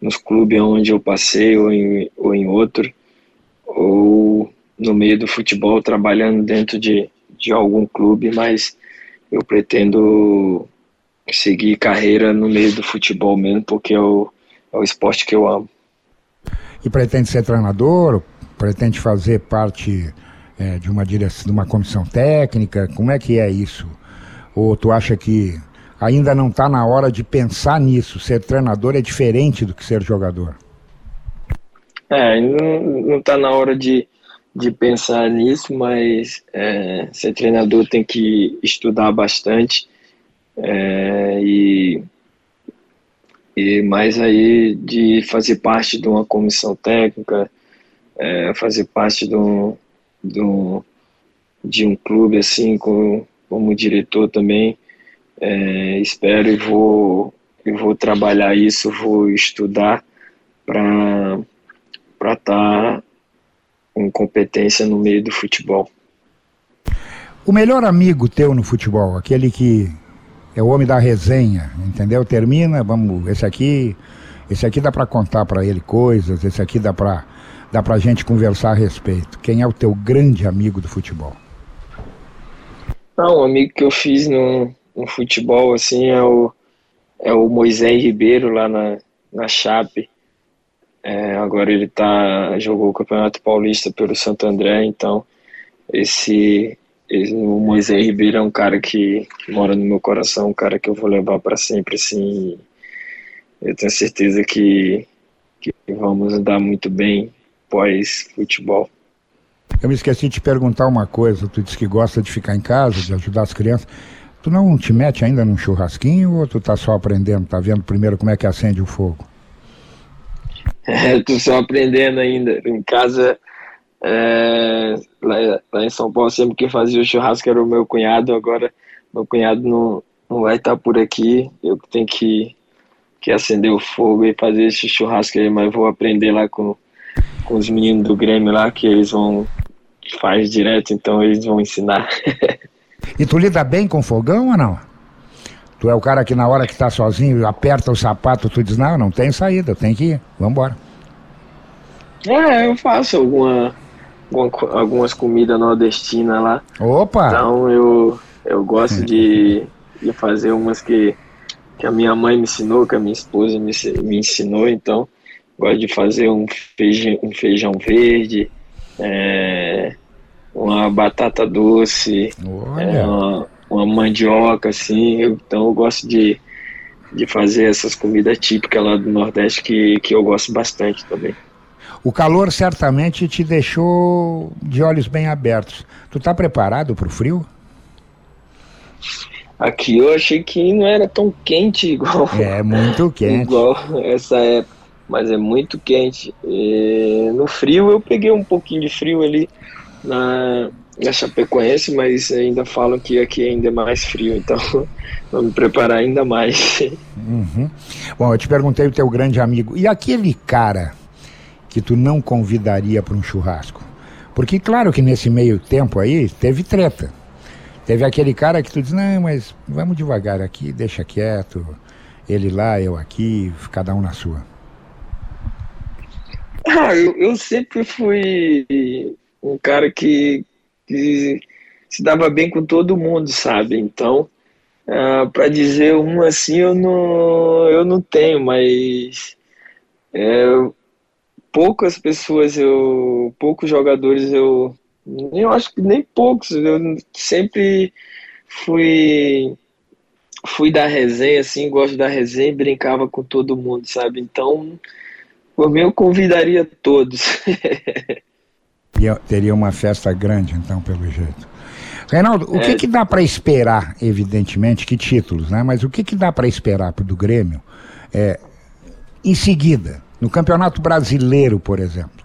nos clubes onde eu passei ou em, ou em outro, ou no meio do futebol trabalhando dentro de, de algum clube, mas eu pretendo seguir carreira no meio do futebol mesmo, porque é o, é o esporte que eu amo. E pretende ser treinador? Pretende fazer parte é, de uma direção, de uma comissão técnica? Como é que é isso? Ou tu acha que ainda não está na hora de pensar nisso? Ser treinador é diferente do que ser jogador? É, não está na hora de, de pensar nisso, mas é, ser treinador tem que estudar bastante é, e, e mais aí de fazer parte de uma comissão técnica, é, fazer parte de um, um, de um clube assim com, como diretor também. É, espero e vou, e vou trabalhar isso, vou estudar para estar tá com competência no meio do futebol. O melhor amigo teu no futebol, aquele que é o homem da resenha, entendeu? Termina, vamos, esse aqui, esse aqui dá para contar para ele coisas, esse aqui dá para dá pra gente conversar a respeito. Quem é o teu grande amigo do futebol? Não, um amigo que eu fiz no, no futebol assim é o é o Moisés Ribeiro lá na, na Chape. É, agora ele tá jogou o Campeonato Paulista pelo Santo André, então esse, esse o Moisés Ribeiro é um cara que, que, mora no meu coração, um cara que eu vou levar para sempre assim. Eu tenho certeza que que vamos dar muito bem pós futebol. Eu me esqueci de te perguntar uma coisa. Tu disse que gosta de ficar em casa, de ajudar as crianças. Tu não te mete ainda num churrasquinho ou tu tá só aprendendo? Tá vendo primeiro como é que acende o fogo? É, tô só aprendendo ainda. Em casa, é, lá, lá, em São Paulo, sempre que fazia o churrasco era o meu cunhado. Agora, meu cunhado não, não vai estar por aqui. Eu tenho que, que acender o fogo e fazer esse churrasco aí, mas vou aprender lá com, com os meninos do Grêmio lá, que eles vão faz direto, então eles vão ensinar. E tu lida bem com fogão ou não? Tu é o cara que na hora que tá sozinho aperta o sapato, tu diz, não, não tem saída, tem que ir, vambora. É, eu faço alguma, algumas comidas nordestinas lá. Opa! Então eu, eu gosto de, de fazer umas que, que a minha mãe me ensinou, que a minha esposa me, me ensinou, então gosto de fazer um feijão, um feijão verde, é, uma batata doce, é, uma, uma, mandioca, assim. Eu, então eu gosto de, de fazer essas comidas típicas lá do Nordeste que, que eu gosto bastante também. O calor certamente te deixou de olhos bem abertos. Tu tá preparado para o frio? Aqui eu achei que não era tão quente igual. É muito quente. igual essa época, mas é muito quente. E no frio eu peguei um pouquinho de frio ali na, na Chapecoense, mas ainda falam que aqui ainda é mais frio, então vamos me preparar ainda mais. Uhum. Bom, eu te perguntei o teu grande amigo, e aquele cara que tu não convidaria para um churrasco? Porque claro que nesse meio tempo aí teve treta. Teve aquele cara que tu diz, não, mas vamos devagar aqui, deixa quieto, ele lá, eu aqui, cada um na sua. Ah, eu, eu sempre fui um cara que, que, se dava bem com todo mundo, sabe? Então, uh, ah, para dizer um assim, eu não, eu não tenho, mas é, poucas pessoas eu poucos jogadores eu eu acho que nem poucos eu sempre fui fui da resenha assim gosto da resenha e brincava com todo mundo sabe então por mim eu convidaria todos teria uma festa grande então pelo jeito Reinaldo, o é, que, que dá para esperar, evidentemente, que títulos, né? Mas o que, que dá para esperar do Grêmio é, em seguida? No Campeonato Brasileiro, por exemplo?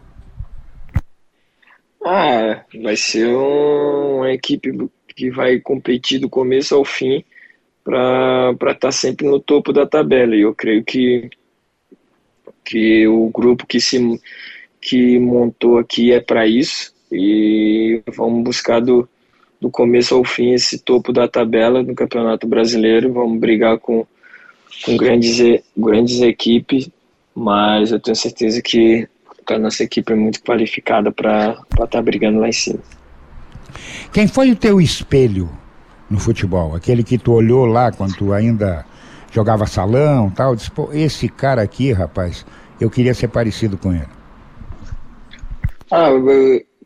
Ah, vai ser uma equipe que vai competir do começo ao fim para estar tá sempre no topo da tabela. E eu creio que, que o grupo que se que montou aqui é para isso. E vamos buscar do, do começo ao fim esse topo da tabela do Campeonato Brasileiro. Vamos brigar com, com grandes, grandes equipes mas eu tenho certeza que a nossa equipe é muito qualificada para estar tá brigando lá em cima. Quem foi o teu espelho no futebol? Aquele que tu olhou lá quando tu ainda jogava salão tal, disse, pô, esse cara aqui, rapaz, eu queria ser parecido com ele. Ah,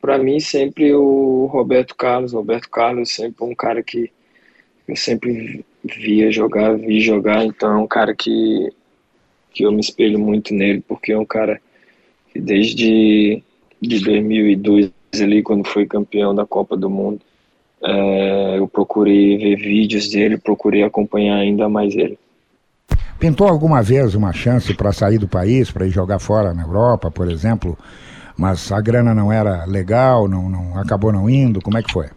para mim sempre o Roberto Carlos, Roberto Carlos sempre um cara que eu sempre via jogar, vi jogar, então é um cara que que eu me espelho muito nele, porque é um cara que desde de 2002 ali, quando foi campeão da Copa do Mundo, é, eu procurei ver vídeos dele, procurei acompanhar ainda mais ele. Pintou alguma vez uma chance para sair do país, para ir jogar fora na Europa, por exemplo, mas a grana não era legal, não, não acabou não indo, como é que foi?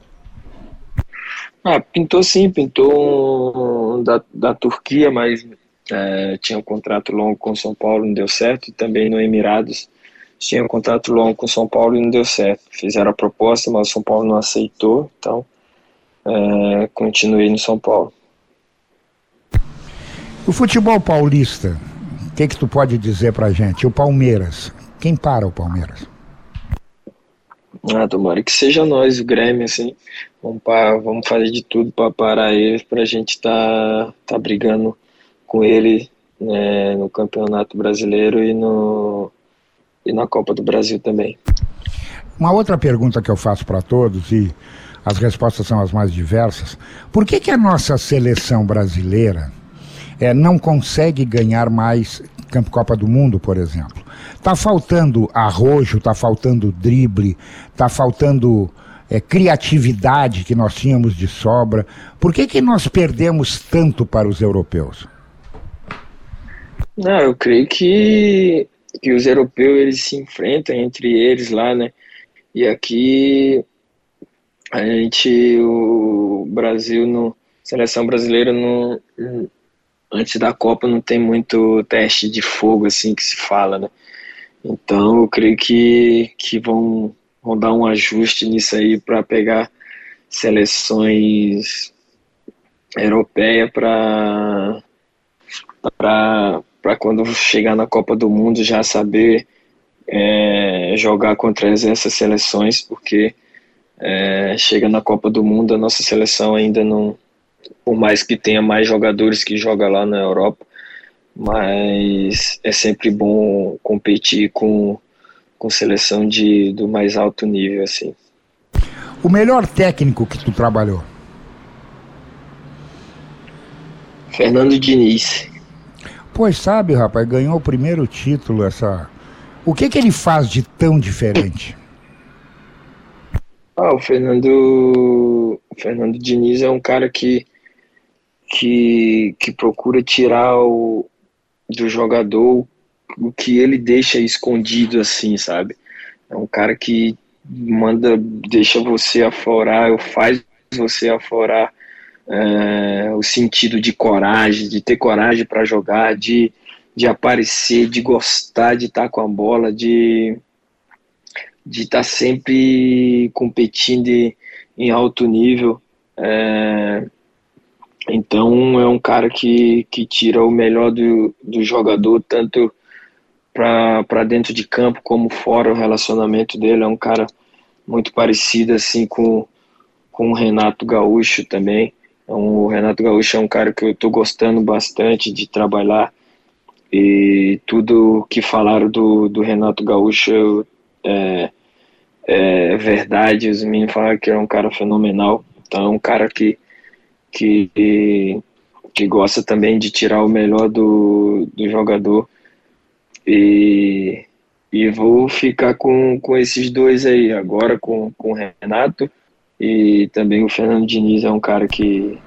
Ah, pintou sim, pintou um, da, da Turquia, mas é, tinha um contrato longo com São Paulo, não deu certo, e também no Emirados tinha um contrato longo com São Paulo e não deu certo. Fizeram a proposta, mas o São Paulo não aceitou, então é, continuei no São Paulo. O futebol paulista, o que, que tu pode dizer pra gente? O Palmeiras, quem para o Palmeiras? Ah, tomara que seja nós, o Grêmio, assim. Vamos, para, vamos fazer de tudo para parar eles, para a gente tá, tá brigando com ele né, no Campeonato Brasileiro e, no, e na Copa do Brasil também. Uma outra pergunta que eu faço para todos, e as respostas são as mais diversas: por que, que a nossa seleção brasileira é, não consegue ganhar mais Campo Copa do Mundo, por exemplo? Está faltando arrojo, está faltando drible, está faltando é, criatividade que nós tínhamos de sobra. Por que, que nós perdemos tanto para os europeus? Não, eu creio que, que os europeus eles se enfrentam entre eles lá, né? E aqui a gente, o Brasil, no, seleção brasileira, no, antes da Copa não tem muito teste de fogo assim que se fala, né? Então eu creio que, que vão, vão dar um ajuste nisso aí para pegar seleções europeias para para quando chegar na Copa do Mundo já saber é, jogar contra essas seleções, porque é, chega na Copa do Mundo a nossa seleção ainda não, por mais que tenha mais jogadores que jogam lá na Europa, mas é sempre bom competir com, com seleção de, do mais alto nível, assim. O melhor técnico que tu trabalhou? Fernando Diniz. Pois sabe, rapaz, ganhou o primeiro título essa. O que que ele faz de tão diferente? Ah, o Fernando, o Fernando Diniz é um cara que que, que procura tirar o, do jogador o que ele deixa escondido assim, sabe? É um cara que manda, deixa você aflorar, ou faz você aflorar é, o sentido de coragem, de ter coragem para jogar, de, de aparecer, de gostar de estar tá com a bola, de de estar tá sempre competindo em alto nível. É, então é um cara que, que tira o melhor do, do jogador, tanto para dentro de campo como fora o relacionamento dele. É um cara muito parecido assim com, com o Renato Gaúcho também. Então, o Renato Gaúcho é um cara que eu estou gostando bastante de trabalhar e tudo que falaram do, do Renato Gaúcho é, é verdade. Os meninos falaram que é um cara fenomenal. Então é um cara que que, que gosta também de tirar o melhor do, do jogador. E, e vou ficar com, com esses dois aí, agora com, com o Renato e também o Fernando Diniz é um cara que,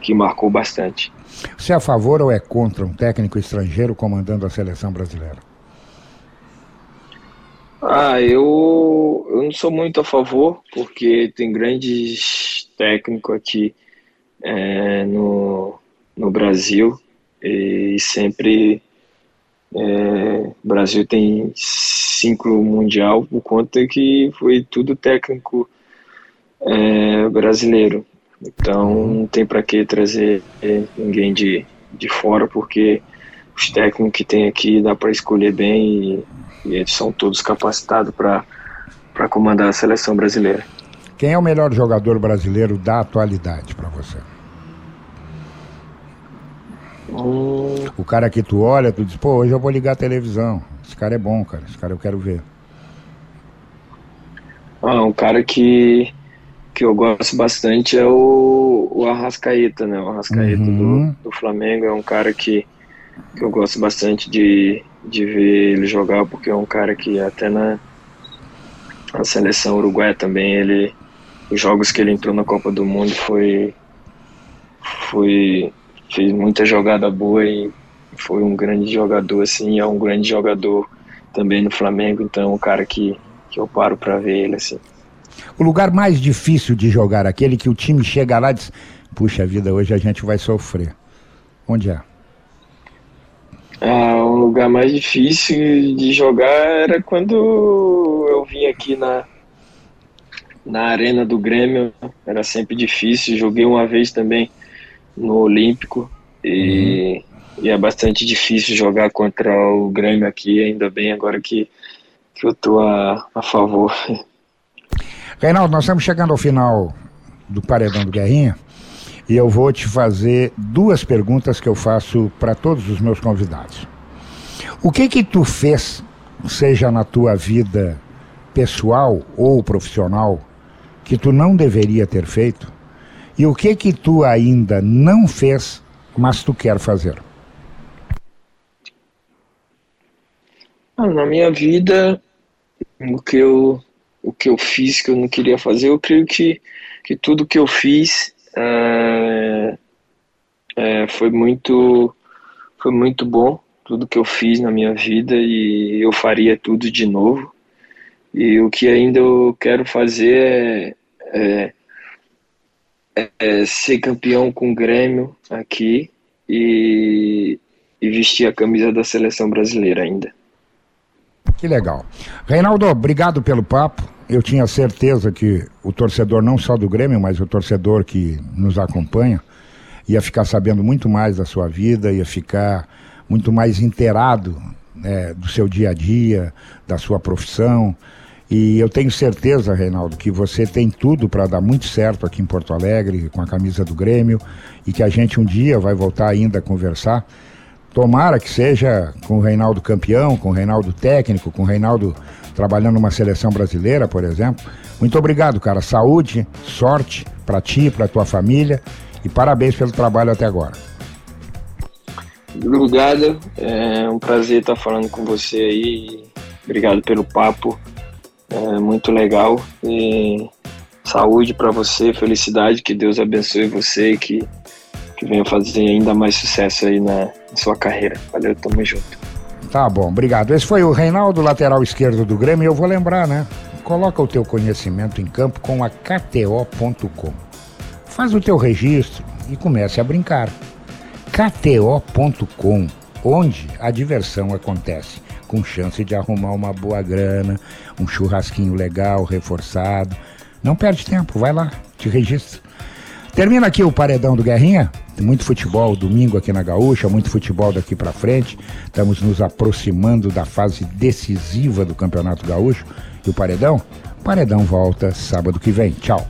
que marcou bastante. Você é a favor ou é contra um técnico estrangeiro comandando a seleção brasileira? Ah, eu, eu não sou muito a favor, porque tem grandes técnicos aqui é, no, no Brasil e sempre é, o Brasil tem cinco mundial por conta que foi tudo técnico é, brasileiro. Então não tem para que trazer é, ninguém de, de fora porque os técnicos que tem aqui dá para escolher bem e, e eles são todos capacitados para comandar a seleção brasileira. Quem é o melhor jogador brasileiro da atualidade para você? Hum. O cara que tu olha, tu diz, pô, hoje eu vou ligar a televisão. Esse cara é bom, cara. Esse cara eu quero ver. Ah, um cara que, que eu gosto bastante é o, o Arrascaeta, né? O Arrascaeta uhum. do, do Flamengo é um cara que, que eu gosto bastante de, de ver ele jogar, porque é um cara que até na, na seleção uruguaia também ele os jogos que ele entrou na Copa do Mundo foi foi fez muita jogada boa e foi um grande jogador assim é um grande jogador também no Flamengo então é um cara que, que eu paro para ver ele assim. O lugar mais difícil de jogar aquele que o time chega lá e diz puxa vida hoje a gente vai sofrer. Onde é? Ah, um lugar mais difícil de jogar era quando eu vim aqui na na arena do Grêmio era sempre difícil. Joguei uma vez também no Olímpico e, uhum. e é bastante difícil jogar contra o Grêmio aqui, ainda bem agora que, que eu tô a, a favor. Reinaldo, nós estamos chegando ao final do Paredão do Guerrinha e eu vou te fazer duas perguntas que eu faço para todos os meus convidados. O que que tu fez, seja na tua vida pessoal ou profissional, que tu não deveria ter feito? E o que que tu ainda não fez, mas tu quer fazer? Ah, na minha vida, o que eu o que eu fiz que eu não queria fazer, eu creio que, que tudo que eu fiz é, é, foi muito foi muito bom tudo que eu fiz na minha vida e eu faria tudo de novo e o que ainda eu quero fazer é, é, é, ser campeão com o Grêmio aqui e, e vestir a camisa da seleção brasileira ainda. Que legal. Reinaldo, obrigado pelo papo. eu tinha certeza que o torcedor, não só do Grêmio, mas o torcedor que nos acompanha, ia ficar sabendo muito mais da sua vida, ia ficar muito mais inteirado né, do seu dia a dia, da sua profissão. E eu tenho certeza, Reinaldo, que você tem tudo para dar muito certo aqui em Porto Alegre, com a camisa do Grêmio, e que a gente um dia vai voltar ainda a conversar. Tomara que seja com o Reinaldo campeão, com o Reinaldo técnico, com o Reinaldo trabalhando numa seleção brasileira, por exemplo. Muito obrigado, cara. Saúde, sorte para ti, para tua família e parabéns pelo trabalho até agora. Obrigado, é um prazer estar falando com você aí. Obrigado pelo papo, é muito legal. E saúde para você, felicidade, que Deus abençoe você e que, que venha fazer ainda mais sucesso aí na, na sua carreira. Valeu, tamo junto. Tá bom, obrigado. Esse foi o Reinaldo, lateral esquerdo do Grêmio. Eu vou lembrar, né? Coloca o teu conhecimento em campo com a KTO.com. Faz o teu registro e comece a brincar. KTO.com, onde a diversão acontece, com chance de arrumar uma boa grana, um churrasquinho legal, reforçado. Não perde tempo, vai lá, te registra. Termina aqui o paredão do Guerrinha. Muito futebol domingo aqui na Gaúcha, muito futebol daqui para frente. Estamos nos aproximando da fase decisiva do Campeonato Gaúcho. E o paredão? O paredão volta sábado que vem. Tchau.